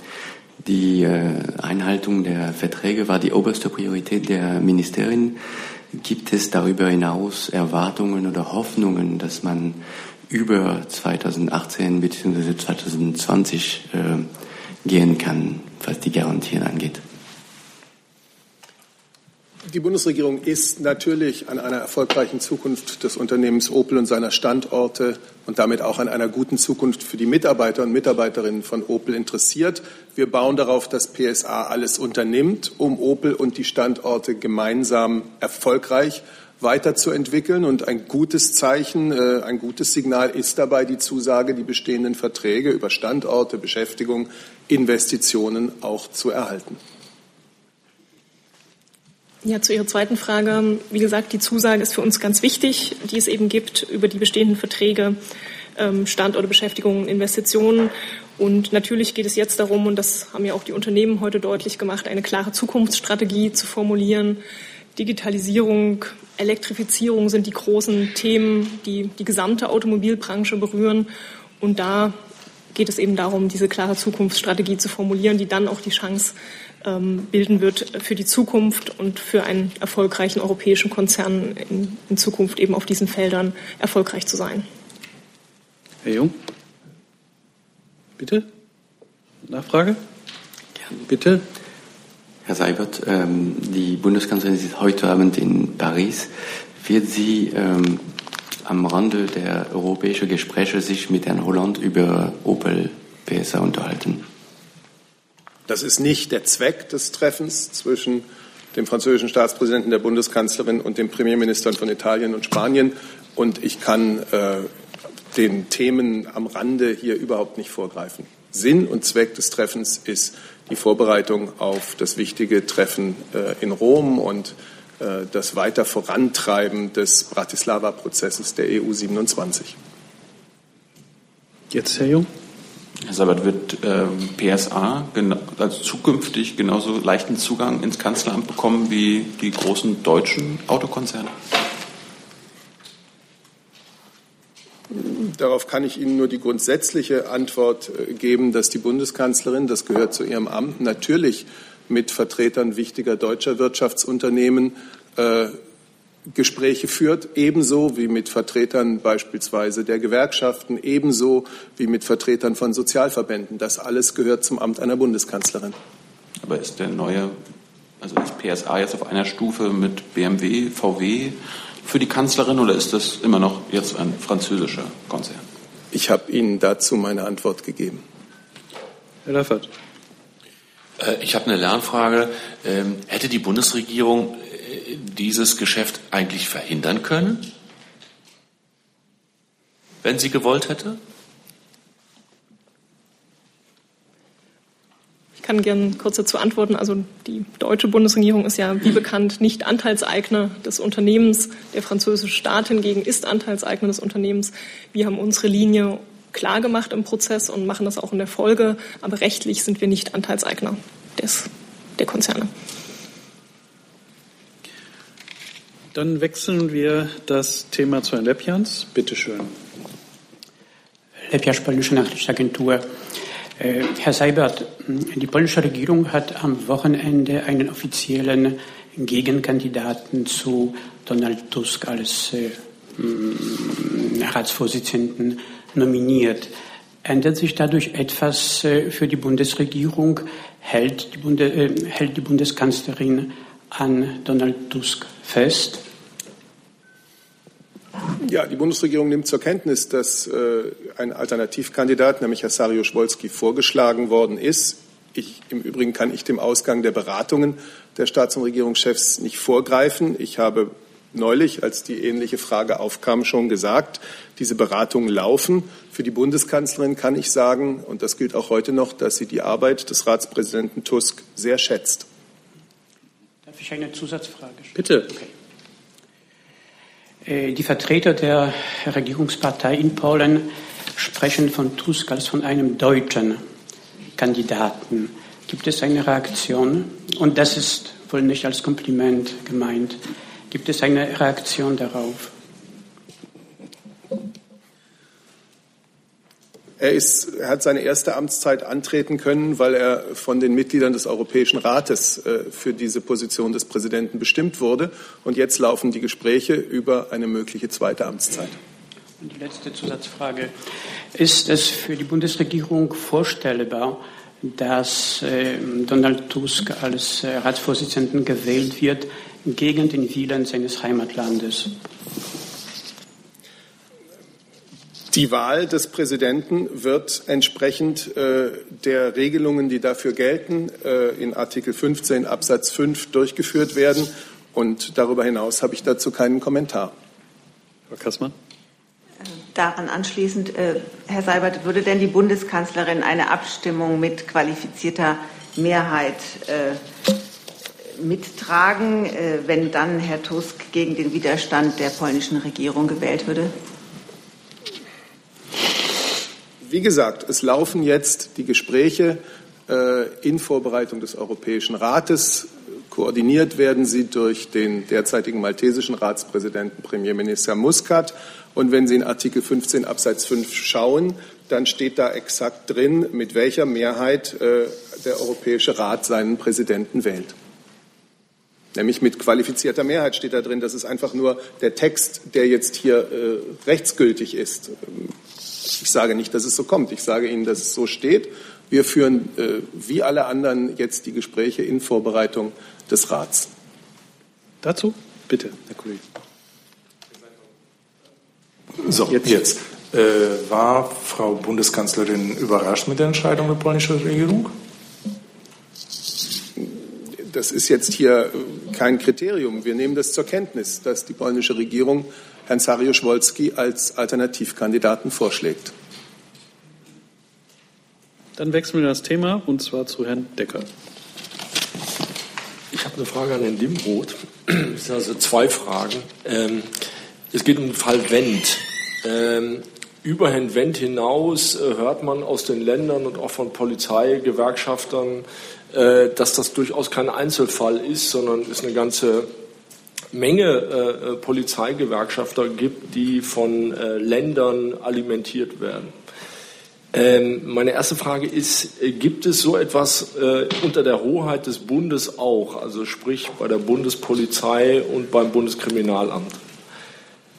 die äh, Einhaltung der Verträge war die oberste Priorität der Ministerin. Gibt es darüber hinaus Erwartungen oder Hoffnungen, dass man über 2018 bzw. 2020 äh, gehen kann, was die Garantien angeht? Die Bundesregierung ist natürlich an einer erfolgreichen Zukunft des Unternehmens Opel und seiner Standorte und damit auch an einer guten Zukunft für die Mitarbeiter und Mitarbeiterinnen von Opel interessiert. Wir bauen darauf, dass PSA alles unternimmt, um Opel und die Standorte gemeinsam erfolgreich weiterzuentwickeln. Und ein gutes Zeichen, äh, ein gutes Signal ist dabei die Zusage, die bestehenden Verträge über Standorte, Beschäftigung, Investitionen auch zu erhalten. Ja, zu Ihrer zweiten Frage. Wie gesagt, die Zusage ist für uns ganz wichtig, die es eben gibt über die bestehenden Verträge, ähm, Standorte, Beschäftigung, Investitionen. Und natürlich geht es jetzt darum, und das haben ja auch die Unternehmen heute deutlich gemacht, eine klare Zukunftsstrategie zu formulieren. Digitalisierung, Elektrifizierung sind die großen Themen, die die gesamte Automobilbranche berühren. Und da geht es eben darum, diese klare Zukunftsstrategie zu formulieren, die dann auch die Chance ähm, bilden wird für die Zukunft und für einen erfolgreichen europäischen Konzern in, in Zukunft eben auf diesen Feldern erfolgreich zu sein. Herr Jung, bitte. Nachfrage? Gerne. Bitte. Herr Seibert, ähm, die Bundeskanzlerin ist heute Abend in Paris. Wird sie ähm, am Rande der europäischen Gespräche sich mit Herrn Holland über Opel PSA unterhalten? Das ist nicht der Zweck des Treffens zwischen dem französischen Staatspräsidenten, der Bundeskanzlerin und den Premierministern von Italien und Spanien. Und ich kann äh, den Themen am Rande hier überhaupt nicht vorgreifen. Sinn und Zweck des Treffens ist die Vorbereitung auf das wichtige Treffen äh, in Rom und äh, das weiter Vorantreiben des Bratislava-Prozesses der EU 27. Jetzt, Herr Jung. Herr Sabat, wird ähm, PSA also zukünftig genauso leichten Zugang ins Kanzleramt bekommen wie die großen deutschen Autokonzerne? Darauf kann ich Ihnen nur die grundsätzliche Antwort äh, geben, dass die Bundeskanzlerin, das gehört zu ihrem Amt, natürlich mit Vertretern wichtiger deutscher Wirtschaftsunternehmen äh, Gespräche führt, ebenso wie mit Vertretern beispielsweise der Gewerkschaften, ebenso wie mit Vertretern von Sozialverbänden. Das alles gehört zum Amt einer Bundeskanzlerin. Aber ist der neue, also ist PSA jetzt auf einer Stufe mit BMW, VW für die Kanzlerin oder ist das immer noch jetzt ein französischer Konzern? Ich habe Ihnen dazu meine Antwort gegeben. Herr Laffert. Äh, ich habe eine Lernfrage. Ähm, hätte die Bundesregierung dieses Geschäft eigentlich verhindern können, wenn sie gewollt hätte? Ich kann gerne kurz dazu antworten. Also die deutsche Bundesregierung ist ja wie bekannt nicht Anteilseigner des Unternehmens. Der französische Staat hingegen ist Anteilseigner des Unternehmens. Wir haben unsere Linie klar gemacht im Prozess und machen das auch in der Folge. Aber rechtlich sind wir nicht Anteilseigner des, der Konzerne. Dann wechseln wir das Thema zu Herrn Lepjans. Bitte schön. Lepjas, polnische Nachrichtenagentur. Äh, Herr Seibert, die polnische Regierung hat am Wochenende einen offiziellen Gegenkandidaten zu Donald Tusk als äh, Ratsvorsitzenden nominiert. Ändert sich dadurch etwas äh, für die Bundesregierung? Hält die, Bunde, äh, hält die Bundeskanzlerin an Donald Tusk fest? Ja, die Bundesregierung nimmt zur Kenntnis, dass äh, ein Alternativkandidat, nämlich Herr Sario-Schwolski, vorgeschlagen worden ist. Ich, Im Übrigen kann ich dem Ausgang der Beratungen der Staats- und Regierungschefs nicht vorgreifen. Ich habe neulich, als die ähnliche Frage aufkam, schon gesagt, diese Beratungen laufen. Für die Bundeskanzlerin kann ich sagen, und das gilt auch heute noch, dass sie die Arbeit des Ratspräsidenten Tusk sehr schätzt. Darf ich eine Zusatzfrage stellen? Bitte. Okay. Äh, die Vertreter der Regierungspartei in Polen sprechen von Tusk als von einem deutschen Kandidaten. Gibt es eine Reaktion? Und das ist wohl nicht als Kompliment gemeint. Gibt es eine Reaktion darauf? Er, ist, er hat seine erste Amtszeit antreten können, weil er von den Mitgliedern des Europäischen Rates äh, für diese Position des Präsidenten bestimmt wurde. Und jetzt laufen die Gespräche über eine mögliche zweite Amtszeit. Und die letzte Zusatzfrage. Ist es für die Bundesregierung vorstellbar, dass äh, Donald Tusk als äh, Ratsvorsitzenden gewählt wird gegen den Willen seines Heimatlandes? Die Wahl des Präsidenten wird entsprechend äh, der Regelungen, die dafür gelten, äh, in Artikel 15 Absatz 5 durchgeführt werden. Und darüber hinaus habe ich dazu keinen Kommentar. Frau Kassmann. Daran anschließend, äh, Herr Seibert, würde denn die Bundeskanzlerin eine Abstimmung mit qualifizierter Mehrheit äh, mittragen, äh, wenn dann Herr Tusk gegen den Widerstand der polnischen Regierung gewählt würde? Wie gesagt, es laufen jetzt die Gespräche äh, in Vorbereitung des Europäischen Rates. Koordiniert werden sie durch den derzeitigen maltesischen Ratspräsidenten Premierminister Muscat. Und wenn Sie in Artikel 15 Absatz 5 schauen, dann steht da exakt drin, mit welcher Mehrheit äh, der Europäische Rat seinen Präsidenten wählt. Nämlich mit qualifizierter Mehrheit steht da drin. Das ist einfach nur der Text, der jetzt hier äh, rechtsgültig ist. Ich sage nicht, dass es so kommt. Ich sage Ihnen, dass es so steht. Wir führen äh, wie alle anderen jetzt die Gespräche in Vorbereitung des Rats. Dazu bitte, Herr Kollege. So, jetzt. jetzt. Äh, war Frau Bundeskanzlerin überrascht mit der Entscheidung der polnischen Regierung? Das ist jetzt hier kein Kriterium. Wir nehmen das zur Kenntnis, dass die polnische Regierung Herrn Sario-Wolski als Alternativkandidaten vorschlägt. Dann wechseln wir das Thema und zwar zu Herrn Decker. Ich habe eine Frage an Herrn Dimroth. Es sind also zwei Fragen. Ähm, es geht um den Fall Wendt. Ähm, über Herrn Wendt hinaus äh, hört man aus den Ländern und auch von Polizei, Gewerkschaftern, äh, dass das durchaus kein Einzelfall ist, sondern ist eine ganze Menge äh, Polizeigewerkschafter gibt, die von äh, Ländern alimentiert werden. Ähm, meine erste Frage ist, äh, gibt es so etwas äh, unter der Hoheit des Bundes auch, also sprich bei der Bundespolizei und beim Bundeskriminalamt?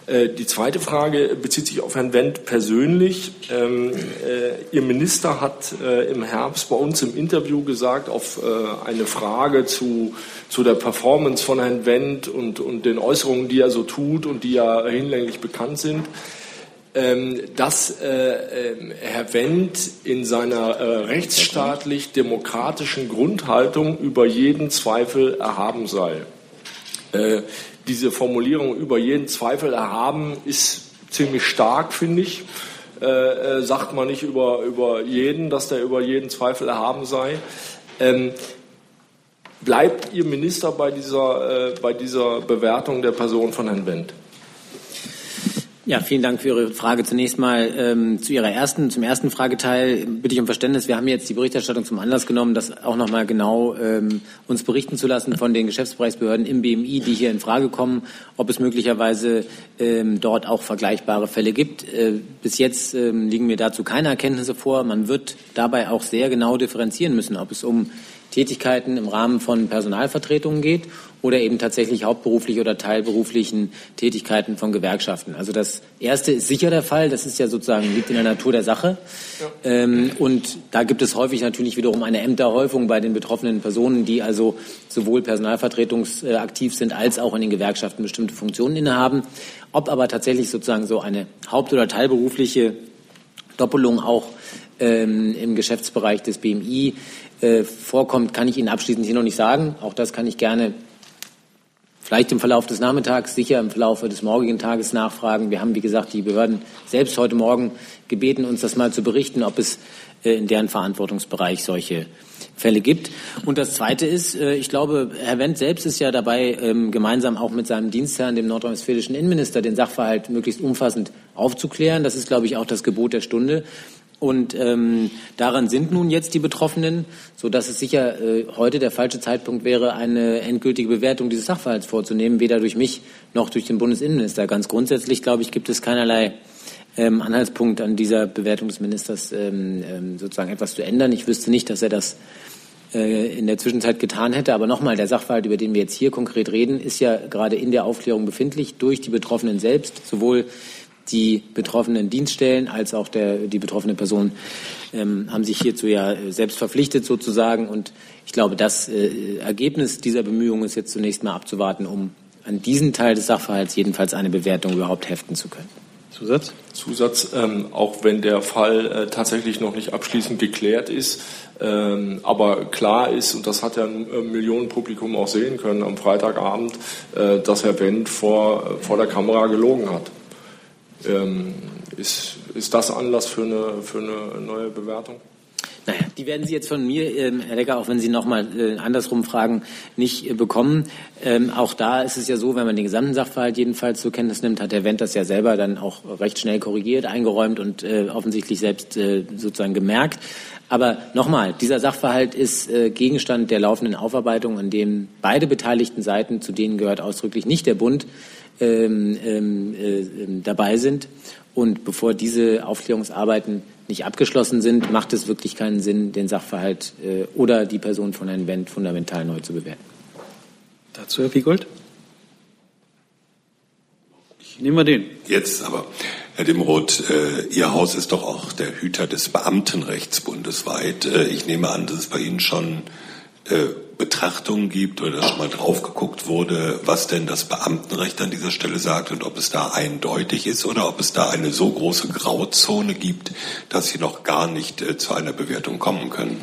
Äh, die zweite Frage bezieht sich auf Herrn Wendt persönlich. Ähm, äh, Ihr Minister hat äh, im Herbst bei uns im Interview gesagt, auf äh, eine Frage zu, zu der Performance von Herrn Wendt und, und den Äußerungen, die er so tut und die ja hinlänglich bekannt sind, ähm, dass äh, ähm, Herr Wendt in seiner äh, rechtsstaatlich-demokratischen Grundhaltung über jeden Zweifel erhaben sei. Äh, diese Formulierung über jeden Zweifel erhaben ist ziemlich stark, finde ich. Äh, sagt man nicht über, über jeden, dass der über jeden Zweifel erhaben sei. Ähm, bleibt Ihr Minister bei dieser, äh, bei dieser Bewertung der Person von Herrn Wendt? Ja, vielen Dank für Ihre Frage. Zunächst mal ähm, zu Ihrer ersten, zum ersten Frageteil bitte ich um Verständnis. Wir haben jetzt die Berichterstattung zum Anlass genommen, das auch noch mal genau ähm, uns berichten zu lassen von den Geschäftsbereichsbehörden im BMI, die hier in Frage kommen, ob es möglicherweise ähm, dort auch vergleichbare Fälle gibt. Äh, bis jetzt ähm, liegen mir dazu keine Erkenntnisse vor. Man wird dabei auch sehr genau differenzieren müssen, ob es um Tätigkeiten im Rahmen von Personalvertretungen geht oder eben tatsächlich hauptberuflich oder teilberuflichen Tätigkeiten von Gewerkschaften. Also das erste ist sicher der Fall. Das ist ja sozusagen liegt in der Natur der Sache. Ja. Ähm, und da gibt es häufig natürlich wiederum eine Ämterhäufung bei den betroffenen Personen, die also sowohl personalvertretungsaktiv sind als auch in den Gewerkschaften bestimmte Funktionen innehaben. Ob aber tatsächlich sozusagen so eine haupt- oder teilberufliche Doppelung auch ähm, im Geschäftsbereich des BMI äh, vorkommt, kann ich Ihnen abschließend hier noch nicht sagen. Auch das kann ich gerne vielleicht im Verlauf des Nachmittags, sicher im Verlauf des morgigen Tages nachfragen. Wir haben, wie gesagt, die Behörden selbst heute Morgen gebeten, uns das mal zu berichten, ob es äh, in deren Verantwortungsbereich solche Fälle gibt. Und das Zweite ist, äh, ich glaube, Herr Wendt selbst ist ja dabei, ähm, gemeinsam auch mit seinem Dienstherrn, dem nordrhein-westfälischen Innenminister, den Sachverhalt möglichst umfassend aufzuklären. Das ist, glaube ich, auch das Gebot der Stunde. Und ähm, daran sind nun jetzt die Betroffenen, so dass es sicher äh, heute der falsche Zeitpunkt wäre, eine endgültige Bewertung dieses Sachverhalts vorzunehmen, weder durch mich noch durch den Bundesinnenminister. Ganz grundsätzlich, glaube ich, gibt es keinerlei ähm, Anhaltspunkt an dieser Bewertung des Ministers ähm, ähm, sozusagen etwas zu ändern. Ich wüsste nicht, dass er das äh, in der Zwischenzeit getan hätte. Aber nochmal, der Sachverhalt, über den wir jetzt hier konkret reden, ist ja gerade in der Aufklärung befindlich durch die Betroffenen selbst, sowohl die betroffenen Dienststellen als auch der, die betroffene Person ähm, haben sich hierzu ja selbst verpflichtet sozusagen. Und ich glaube, das äh, Ergebnis dieser Bemühungen ist jetzt zunächst mal abzuwarten, um an diesen Teil des Sachverhalts jedenfalls eine Bewertung überhaupt heften zu können. Zusatz? Zusatz, ähm, auch wenn der Fall äh, tatsächlich noch nicht abschließend geklärt ist, ähm, aber klar ist, und das hat ja ein äh, Millionenpublikum auch sehen können am Freitagabend, äh, dass Herr Wendt vor, vor der Kamera gelogen hat. Ähm, ist, ist das Anlass für eine, für eine neue Bewertung? Naja, die werden Sie jetzt von mir, ähm, Herr Lecker, auch wenn Sie nochmal äh, andersrum fragen, nicht äh, bekommen. Ähm, auch da ist es ja so, wenn man den gesamten Sachverhalt jedenfalls zur Kenntnis nimmt, hat Herr Wendt das ja selber dann auch recht schnell korrigiert, eingeräumt und äh, offensichtlich selbst äh, sozusagen gemerkt. Aber nochmal, dieser Sachverhalt ist äh, Gegenstand der laufenden Aufarbeitung, in dem beide beteiligten Seiten, zu denen gehört ausdrücklich nicht der Bund, ähm, ähm, äh, dabei sind. Und bevor diese Aufklärungsarbeiten nicht abgeschlossen sind, macht es wirklich keinen Sinn, den Sachverhalt äh, oder die Person von Herrn Wendt fundamental neu zu bewerten. Dazu Herr Wiegold. Nehmen wir den. Jetzt aber, Herr Dimroth, äh, Ihr Haus ist doch auch der Hüter des Beamtenrechts bundesweit. Äh, ich nehme an, dass es bei Ihnen schon äh, Betrachtungen gibt oder schon mal drauf geguckt wurde, was denn das Beamtenrecht an dieser Stelle sagt und ob es da eindeutig ist oder ob es da eine so große Grauzone gibt, dass Sie noch gar nicht äh, zu einer Bewertung kommen können.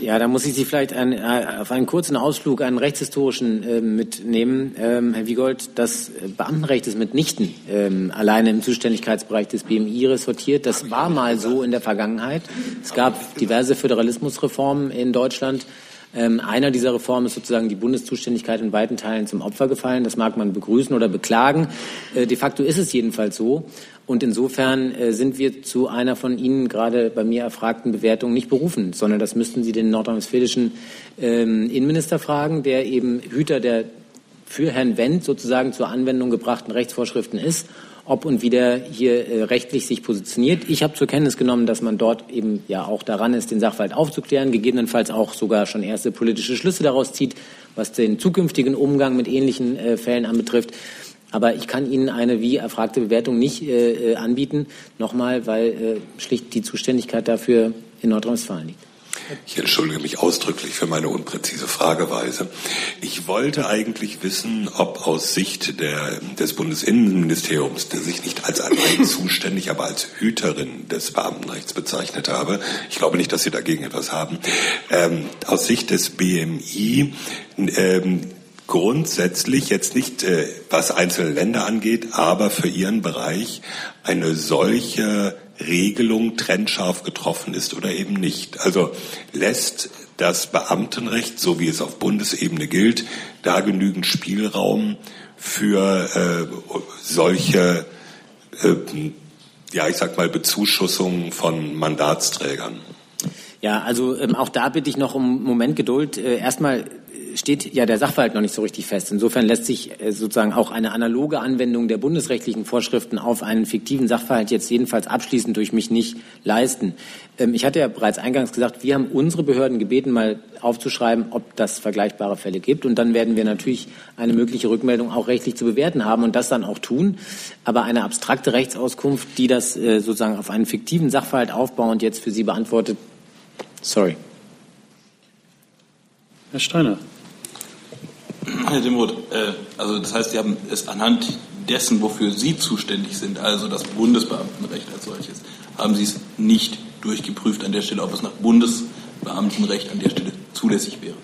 Ja, da muss ich Sie vielleicht ein, äh, auf einen kurzen Ausflug, einen rechtshistorischen äh, mitnehmen. Ähm, Herr Wiegold, das Beamtenrecht ist mitnichten ähm, alleine im Zuständigkeitsbereich des BMI ressortiert. Das war mal so in der Vergangenheit. Es gab diverse Föderalismusreformen in Deutschland. Ähm, einer dieser Reformen ist sozusagen die Bundeszuständigkeit in weiten Teilen zum Opfer gefallen. Das mag man begrüßen oder beklagen. Äh, de facto ist es jedenfalls so. Und insofern äh, sind wir zu einer von Ihnen gerade bei mir erfragten Bewertung nicht berufen, sondern das müssten Sie den nordrhein-westfälischen ähm, Innenminister fragen, der eben Hüter der für Herrn Wendt sozusagen zur Anwendung gebrachten Rechtsvorschriften ist, ob und wie der hier äh, rechtlich sich positioniert. Ich habe zur Kenntnis genommen, dass man dort eben ja auch daran ist, den Sachverhalt aufzuklären, gegebenenfalls auch sogar schon erste politische Schlüsse daraus zieht, was den zukünftigen Umgang mit ähnlichen äh, Fällen anbetrifft. Aber ich kann Ihnen eine wie erfragte Bewertung nicht äh, äh anbieten, nochmal, weil äh, schlicht die Zuständigkeit dafür in Nordrhein-Westfalen liegt. Ich entschuldige mich ausdrücklich für meine unpräzise Frageweise. Ich wollte eigentlich wissen, ob aus Sicht der, des Bundesinnenministeriums, der sich nicht als allein zuständig, aber als Hüterin des Beamtenrechts bezeichnet habe, ich glaube nicht, dass Sie dagegen etwas haben, ähm, aus Sicht des BMI ähm, grundsätzlich jetzt nicht, äh, was einzelne Länder angeht, aber für Ihren Bereich eine solche Regelung trennscharf getroffen ist oder eben nicht. Also lässt das Beamtenrecht, so wie es auf Bundesebene gilt, da genügend Spielraum für äh, solche, äh, ja, ich sag mal, Bezuschussungen von Mandatsträgern? Ja, also ähm, auch da bitte ich noch um Moment Geduld. Äh, erstmal steht ja der Sachverhalt noch nicht so richtig fest. Insofern lässt sich äh, sozusagen auch eine analoge Anwendung der bundesrechtlichen Vorschriften auf einen fiktiven Sachverhalt jetzt jedenfalls abschließend durch mich nicht leisten. Ähm, ich hatte ja bereits eingangs gesagt, wir haben unsere Behörden gebeten, mal aufzuschreiben, ob das vergleichbare Fälle gibt. Und dann werden wir natürlich eine mögliche Rückmeldung auch rechtlich zu bewerten haben und das dann auch tun. Aber eine abstrakte Rechtsauskunft, die das äh, sozusagen auf einen fiktiven Sachverhalt aufbauend jetzt für Sie beantwortet, sorry. Herr Steiner. Herr Dimroth, äh, also das heißt, Sie haben es anhand dessen, wofür Sie zuständig sind, also das Bundesbeamtenrecht als solches, haben Sie es nicht durchgeprüft an der Stelle, ob es nach Bundesbeamtenrecht an der Stelle zulässig wäre.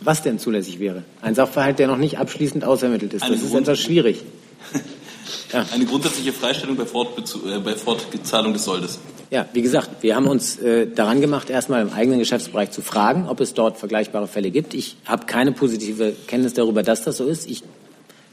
Was denn zulässig wäre? Ein Sachverhalt, der noch nicht abschließend ausermittelt ist. Eine das ist etwas schwierig. ja. Eine grundsätzliche Freistellung bei, Fortbezu äh, bei Fortzahlung des Soldes. Ja, wie gesagt, wir haben uns äh, daran gemacht, erstmal im eigenen Geschäftsbereich zu fragen, ob es dort vergleichbare Fälle gibt. Ich habe keine positive Kenntnis darüber, dass das so ist. Ich,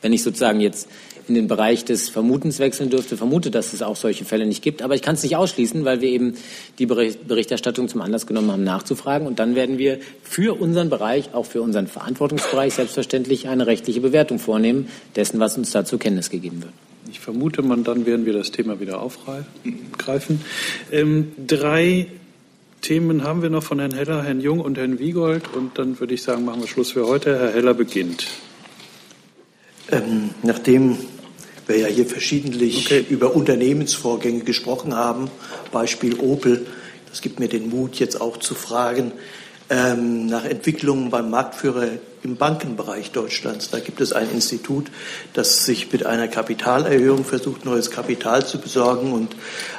wenn ich sozusagen jetzt in den Bereich des Vermutens wechseln dürfte, vermute, dass es auch solche Fälle nicht gibt. Aber ich kann es nicht ausschließen, weil wir eben die Berichterstattung zum Anlass genommen haben, nachzufragen. Und dann werden wir für unseren Bereich, auch für unseren Verantwortungsbereich selbstverständlich eine rechtliche Bewertung vornehmen dessen, was uns da zur Kenntnis gegeben wird. Ich vermute man, dann werden wir das Thema wieder aufgreifen. Ähm, drei Themen haben wir noch von Herrn Heller, Herrn Jung und Herrn Wiegold. Und dann würde ich sagen, machen wir Schluss für heute. Herr Heller beginnt. Ähm, nachdem wir ja hier verschiedentlich okay. über Unternehmensvorgänge gesprochen haben, Beispiel Opel, das gibt mir den Mut, jetzt auch zu fragen, ähm, nach Entwicklungen beim Marktführer im Bankenbereich Deutschlands. Da gibt es ein Institut, das sich mit einer Kapitalerhöhung versucht, neues Kapital zu besorgen und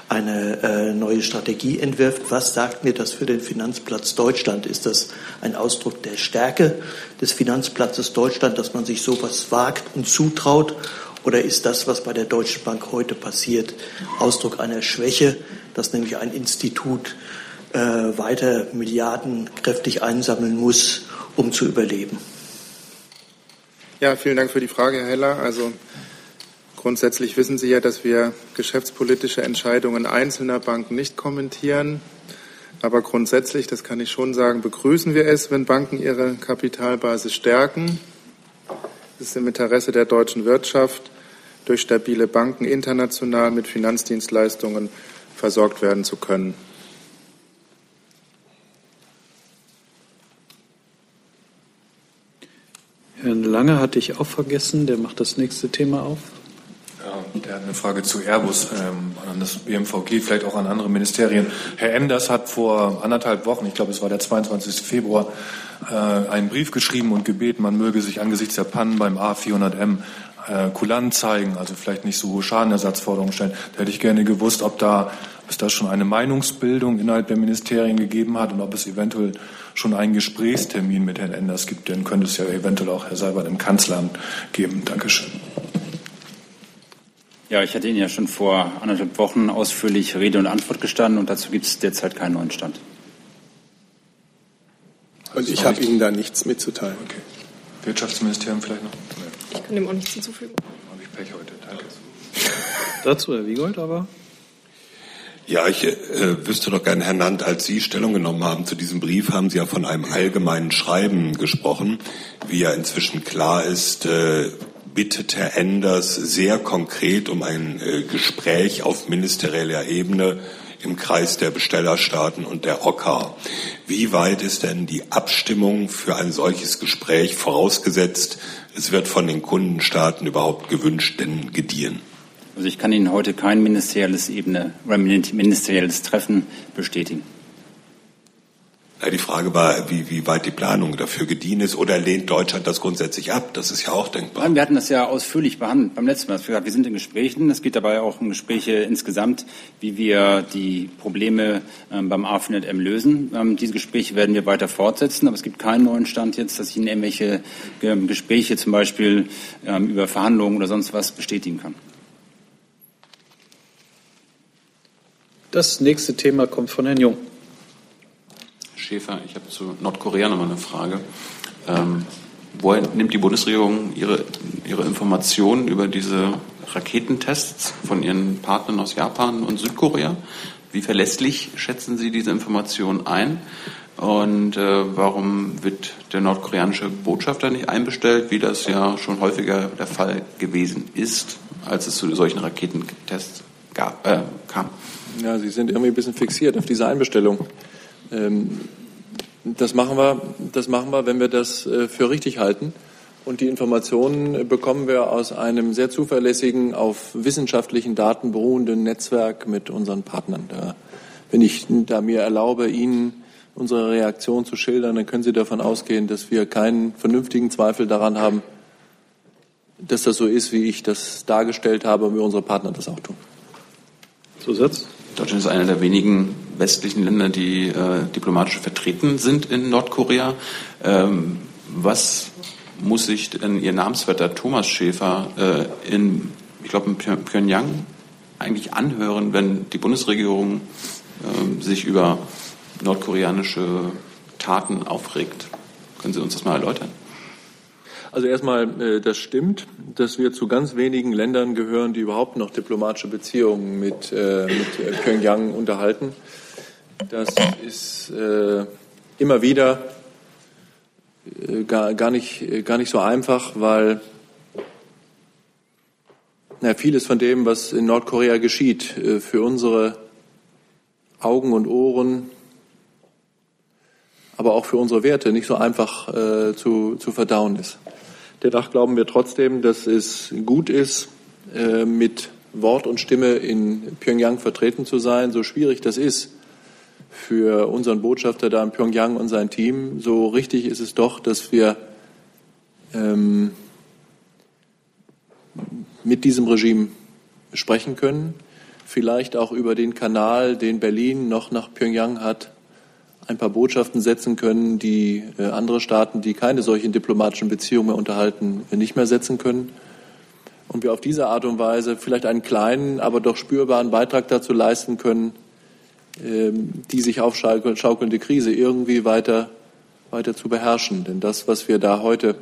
eine äh, neue Strategie entwirft. Was sagt mir das für den Finanzplatz Deutschland? Ist das ein Ausdruck der Stärke des Finanzplatzes Deutschland, dass man sich sowas wagt und zutraut? Oder ist das, was bei der Deutschen Bank heute passiert, Ausdruck einer Schwäche, dass nämlich ein Institut äh, weiter Milliarden kräftig einsammeln muss, um zu überleben? Ja, vielen Dank für die Frage, Herr Heller. Also grundsätzlich wissen Sie ja, dass wir geschäftspolitische Entscheidungen einzelner Banken nicht kommentieren. Aber grundsätzlich, das kann ich schon sagen, begrüßen wir es, wenn Banken ihre Kapitalbasis stärken. Es ist im Interesse der deutschen Wirtschaft, durch stabile Banken international mit Finanzdienstleistungen versorgt werden zu können. Herrn Lange hatte ich auch vergessen, der macht das nächste Thema auf. Ja, der hat eine Frage zu Airbus, ähm, an das BMVG, vielleicht auch an andere Ministerien. Herr Enders hat vor anderthalb Wochen, ich glaube es war der 22. Februar, äh, einen Brief geschrieben und gebeten, man möge sich angesichts der Pannen beim A400M äh, kulant zeigen, also vielleicht nicht so hohe Schadenersatzforderungen stellen. Da hätte ich gerne gewusst, ob da es da schon eine Meinungsbildung innerhalb der Ministerien gegeben hat und ob es eventuell schon einen Gesprächstermin mit Herrn Enders gibt. Dann könnte es ja eventuell auch Herr Seibert im Kanzleramt geben. Dankeschön. Ja, ich hatte Ihnen ja schon vor anderthalb Wochen ausführlich Rede und Antwort gestanden und dazu gibt es derzeit keinen neuen Stand. Und ich habe Ihnen da nichts mitzuteilen. Okay. Wirtschaftsministerium vielleicht noch? Ich kann dem auch nichts hinzufügen. Habe ich Pech heute, danke. Dazu Herr Wiegold aber. Ja, ich äh, wüsste doch gerne, Herr Nant, als Sie Stellung genommen haben zu diesem Brief, haben Sie ja von einem allgemeinen Schreiben gesprochen. Wie ja inzwischen klar ist, äh, bittet Herr Enders sehr konkret um ein äh, Gespräch auf ministerieller Ebene im Kreis der Bestellerstaaten und der OCCAR. Wie weit ist denn die Abstimmung für ein solches Gespräch vorausgesetzt? Es wird von den Kundenstaaten überhaupt gewünscht, denn gediehen. Also ich kann Ihnen heute kein ministerielles Ebene oder ministerielles Treffen bestätigen. Die Frage war, wie, wie weit die Planung dafür gediehen ist oder lehnt Deutschland das grundsätzlich ab? Das ist ja auch denkbar. Nein, wir hatten das ja ausführlich behandelt beim letzten Mal. Wir sind in Gesprächen. Es geht dabei auch um Gespräche insgesamt, wie wir die Probleme ähm, beim AFNetM lösen. Ähm, diese Gespräche werden wir weiter fortsetzen, aber es gibt keinen neuen Stand jetzt, dass ich Ihnen irgendwelche ähm, Gespräche zum Beispiel über Verhandlungen oder sonst was bestätigen kann. Das nächste Thema kommt von Herrn Jung. Schäfer, ich habe zu Nordkorea nochmal eine Frage. Ähm, woher nimmt die Bundesregierung ihre, ihre Informationen über diese Raketentests von ihren Partnern aus Japan und Südkorea? Wie verlässlich schätzen Sie diese Informationen ein? Und äh, warum wird der nordkoreanische Botschafter nicht einbestellt, wie das ja schon häufiger der Fall gewesen ist, als es zu solchen Raketentests gab, äh, kam? Ja, Sie sind irgendwie ein bisschen fixiert auf diese Einbestellung. Ähm, das machen wir, das machen wir, wenn wir das äh, für richtig halten. Und die Informationen bekommen wir aus einem sehr zuverlässigen, auf wissenschaftlichen Daten beruhenden Netzwerk mit unseren Partnern. Da, wenn ich da mir erlaube, Ihnen unsere Reaktion zu schildern, dann können Sie davon ausgehen, dass wir keinen vernünftigen Zweifel daran haben, dass das so ist, wie ich das dargestellt habe und wie unsere Partner das auch tun. Zusatz? Deutschland ist einer der wenigen westlichen Länder, die äh, diplomatisch vertreten sind in Nordkorea. Ähm, was muss sich denn Ihr Namensvetter Thomas Schäfer äh, in, ich glaube, in Pyongyang eigentlich anhören, wenn die Bundesregierung äh, sich über nordkoreanische Taten aufregt? Können Sie uns das mal erläutern? Also erstmal, äh, das stimmt, dass wir zu ganz wenigen Ländern gehören, die überhaupt noch diplomatische Beziehungen mit, äh, mit Pyongyang unterhalten. Das ist äh, immer wieder gar, gar, nicht, gar nicht so einfach, weil na, vieles von dem, was in Nordkorea geschieht, für unsere Augen und Ohren, aber auch für unsere Werte nicht so einfach äh, zu, zu verdauen ist. Dennoch glauben wir trotzdem, dass es gut ist, äh, mit Wort und Stimme in Pyongyang vertreten zu sein, so schwierig das ist für unseren Botschafter da in Pyongyang und sein Team. So richtig ist es doch, dass wir ähm, mit diesem Regime sprechen können, vielleicht auch über den Kanal, den Berlin noch nach Pyongyang hat, ein paar Botschaften setzen können, die äh, andere Staaten, die keine solchen diplomatischen Beziehungen mehr unterhalten, nicht mehr setzen können. Und wir auf diese Art und Weise vielleicht einen kleinen, aber doch spürbaren Beitrag dazu leisten können, ähm, die sich aufschaukelnde Krise irgendwie weiter, weiter zu beherrschen. Denn das, was wir da heute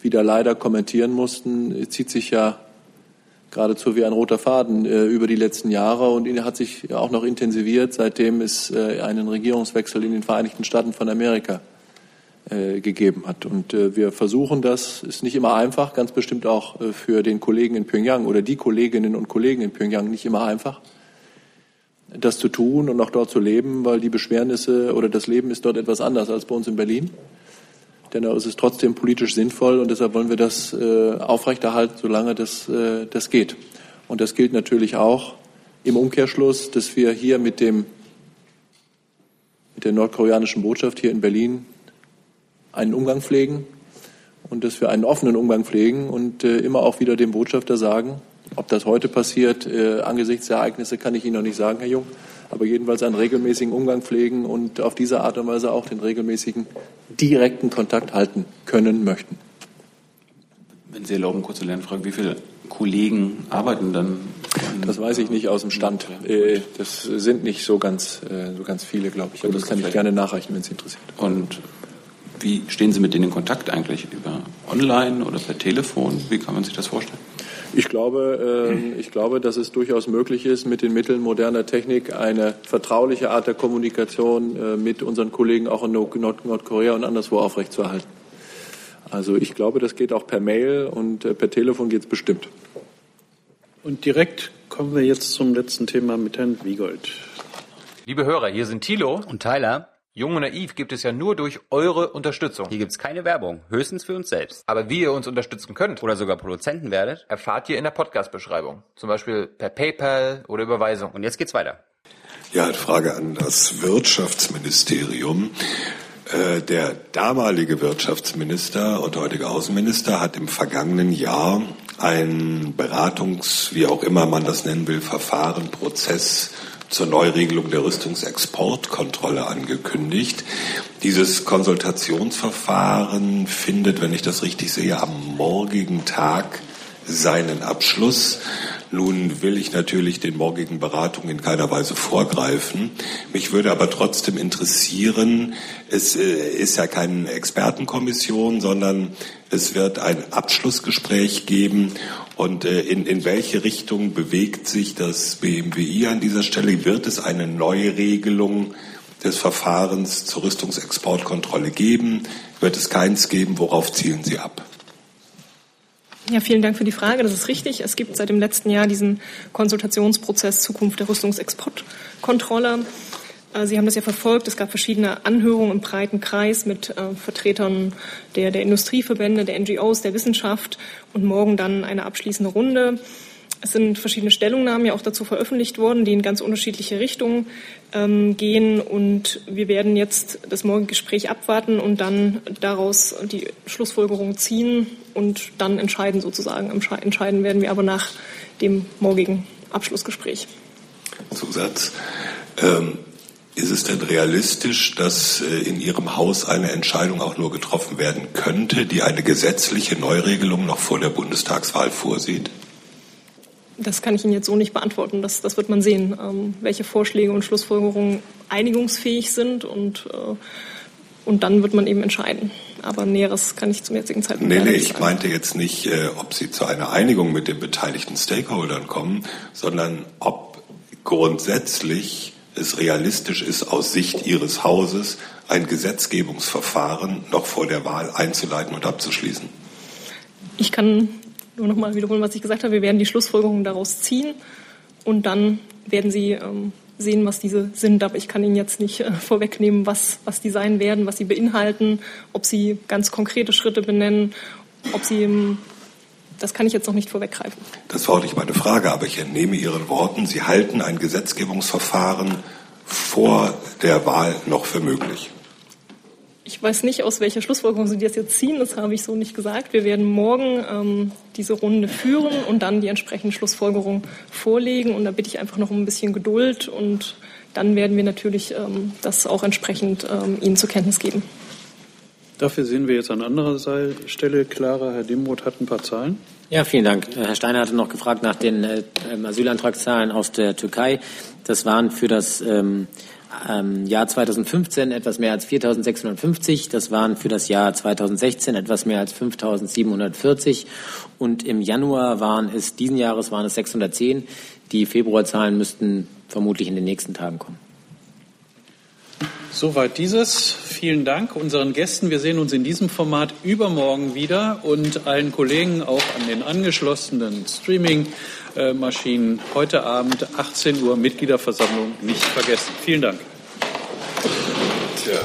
wieder leider kommentieren mussten, zieht sich ja geradezu wie ein roter Faden äh, über die letzten Jahre und ihn hat sich auch noch intensiviert, seitdem es äh, einen Regierungswechsel in den Vereinigten Staaten von Amerika äh, gegeben hat. Und äh, wir versuchen das, ist nicht immer einfach, ganz bestimmt auch äh, für den Kollegen in Pyongyang oder die Kolleginnen und Kollegen in Pyongyang nicht immer einfach, das zu tun und auch dort zu leben, weil die Beschwernisse oder das Leben ist dort etwas anders als bei uns in Berlin. Dennoch ist es trotzdem politisch sinnvoll und deshalb wollen wir das äh, aufrechterhalten, solange das, äh, das geht. Und das gilt natürlich auch im Umkehrschluss, dass wir hier mit dem mit der nordkoreanischen Botschaft hier in Berlin einen Umgang pflegen und dass wir einen offenen Umgang pflegen und äh, immer auch wieder dem Botschafter sagen, ob das heute passiert, äh, angesichts der Ereignisse kann ich Ihnen noch nicht sagen, Herr Jung, aber jedenfalls einen regelmäßigen Umgang pflegen und auf diese Art und Weise auch den regelmäßigen direkten Kontakt halten können möchten. Wenn Sie erlauben, kurze Lernfrage, wie viele Kollegen arbeiten dann? Das weiß ich nicht aus dem Stand. Äh, das sind nicht so ganz, äh, so ganz viele, glaube ich. Aber das kann ich gerne nachreichen, wenn Sie interessiert. Und wie stehen Sie mit denen in Kontakt eigentlich? Über online oder per Telefon? Wie kann man sich das vorstellen? Ich glaube, äh, ich glaube, dass es durchaus möglich ist, mit den Mitteln moderner Technik eine vertrauliche Art der Kommunikation äh, mit unseren Kollegen auch in Nord Nordkorea und anderswo aufrechtzuerhalten. Also ich glaube, das geht auch per Mail und äh, per Telefon geht es bestimmt. Und direkt kommen wir jetzt zum letzten Thema mit Herrn Wiegold. Liebe Hörer, hier sind Thilo und Tyler. Jung und Naiv gibt es ja nur durch eure Unterstützung. Hier gibt es keine Werbung, höchstens für uns selbst. Aber wie ihr uns unterstützen könnt oder sogar Produzenten werdet, erfahrt ihr in der Podcast-Beschreibung. Zum Beispiel per PayPal oder Überweisung. Und jetzt geht's weiter. Ja, eine Frage an das Wirtschaftsministerium. Äh, der damalige Wirtschaftsminister und heutige Außenminister hat im vergangenen Jahr ein Beratungs-, wie auch immer man das nennen will, Verfahren, Prozess zur Neuregelung der Rüstungsexportkontrolle angekündigt. Dieses Konsultationsverfahren findet, wenn ich das richtig sehe, am morgigen Tag seinen Abschluss. Nun will ich natürlich den morgigen Beratungen in keiner Weise vorgreifen. Mich würde aber trotzdem interessieren, es äh, ist ja keine Expertenkommission, sondern es wird ein Abschlussgespräch geben. Und äh, in, in welche Richtung bewegt sich das BMWI an dieser Stelle? Wird es eine Neuregelung des Verfahrens zur Rüstungsexportkontrolle geben? Wird es keins geben? Worauf zielen Sie ab? Ja, vielen Dank für die Frage. Das ist richtig. Es gibt seit dem letzten Jahr diesen Konsultationsprozess Zukunft der Rüstungsexportkontrolle. Äh, Sie haben das ja verfolgt. Es gab verschiedene Anhörungen im breiten Kreis mit äh, Vertretern der, der Industrieverbände, der NGOs, der Wissenschaft und morgen dann eine abschließende Runde. Es sind verschiedene Stellungnahmen ja auch dazu veröffentlicht worden, die in ganz unterschiedliche Richtungen ähm, gehen. Und wir werden jetzt das morgige Gespräch abwarten und dann daraus die Schlussfolgerung ziehen und dann entscheiden sozusagen. Entscheiden werden wir aber nach dem morgigen Abschlussgespräch. Zusatz. Ähm, ist es denn realistisch, dass äh, in Ihrem Haus eine Entscheidung auch nur getroffen werden könnte, die eine gesetzliche Neuregelung noch vor der Bundestagswahl vorsieht? Das kann ich Ihnen jetzt so nicht beantworten. Das, das wird man sehen, ähm, welche Vorschläge und Schlussfolgerungen einigungsfähig sind und, äh, und dann wird man eben entscheiden. Aber Näheres kann ich zum jetzigen Zeitpunkt nee, nee, nicht sagen. ich meinte jetzt nicht, äh, ob Sie zu einer Einigung mit den beteiligten Stakeholdern kommen, sondern ob grundsätzlich es realistisch ist, aus Sicht Ihres Hauses ein Gesetzgebungsverfahren noch vor der Wahl einzuleiten und abzuschließen. Ich kann nur noch mal wiederholen, was ich gesagt habe. Wir werden die Schlussfolgerungen daraus ziehen und dann werden Sie ähm, sehen, was diese sind. Aber ich kann Ihnen jetzt nicht äh, vorwegnehmen, was, was die sein werden, was sie beinhalten, ob Sie ganz konkrete Schritte benennen, ob Sie ähm, das kann ich jetzt noch nicht vorweggreifen. Das war auch nicht meine Frage, aber ich entnehme Ihren Worten, Sie halten ein Gesetzgebungsverfahren vor der Wahl noch für möglich. Ich weiß nicht, aus welcher Schlussfolgerung Sie das jetzt ziehen. Das habe ich so nicht gesagt. Wir werden morgen ähm, diese Runde führen und dann die entsprechende Schlussfolgerung vorlegen. Und da bitte ich einfach noch um ein bisschen Geduld. Und dann werden wir natürlich ähm, das auch entsprechend ähm, Ihnen zur Kenntnis geben. Dafür sehen wir jetzt an anderer Stelle. Clara, Herr Dimroth hat ein paar Zahlen. Ja, vielen Dank. Herr Steiner hatte noch gefragt nach den äh, Asylantragszahlen aus der Türkei. Das waren für das ähm, ähm, Jahr 2015 etwas mehr als 4.650. Das waren für das Jahr 2016 etwas mehr als 5.740. Und im Januar waren es, diesen Jahres waren es 610. Die Februarzahlen müssten vermutlich in den nächsten Tagen kommen. Soweit dieses. Vielen Dank unseren Gästen. Wir sehen uns in diesem Format übermorgen wieder und allen Kollegen auch an den angeschlossenen Streaming-Maschinen heute Abend 18 Uhr Mitgliederversammlung nicht vergessen. Vielen Dank. Tja.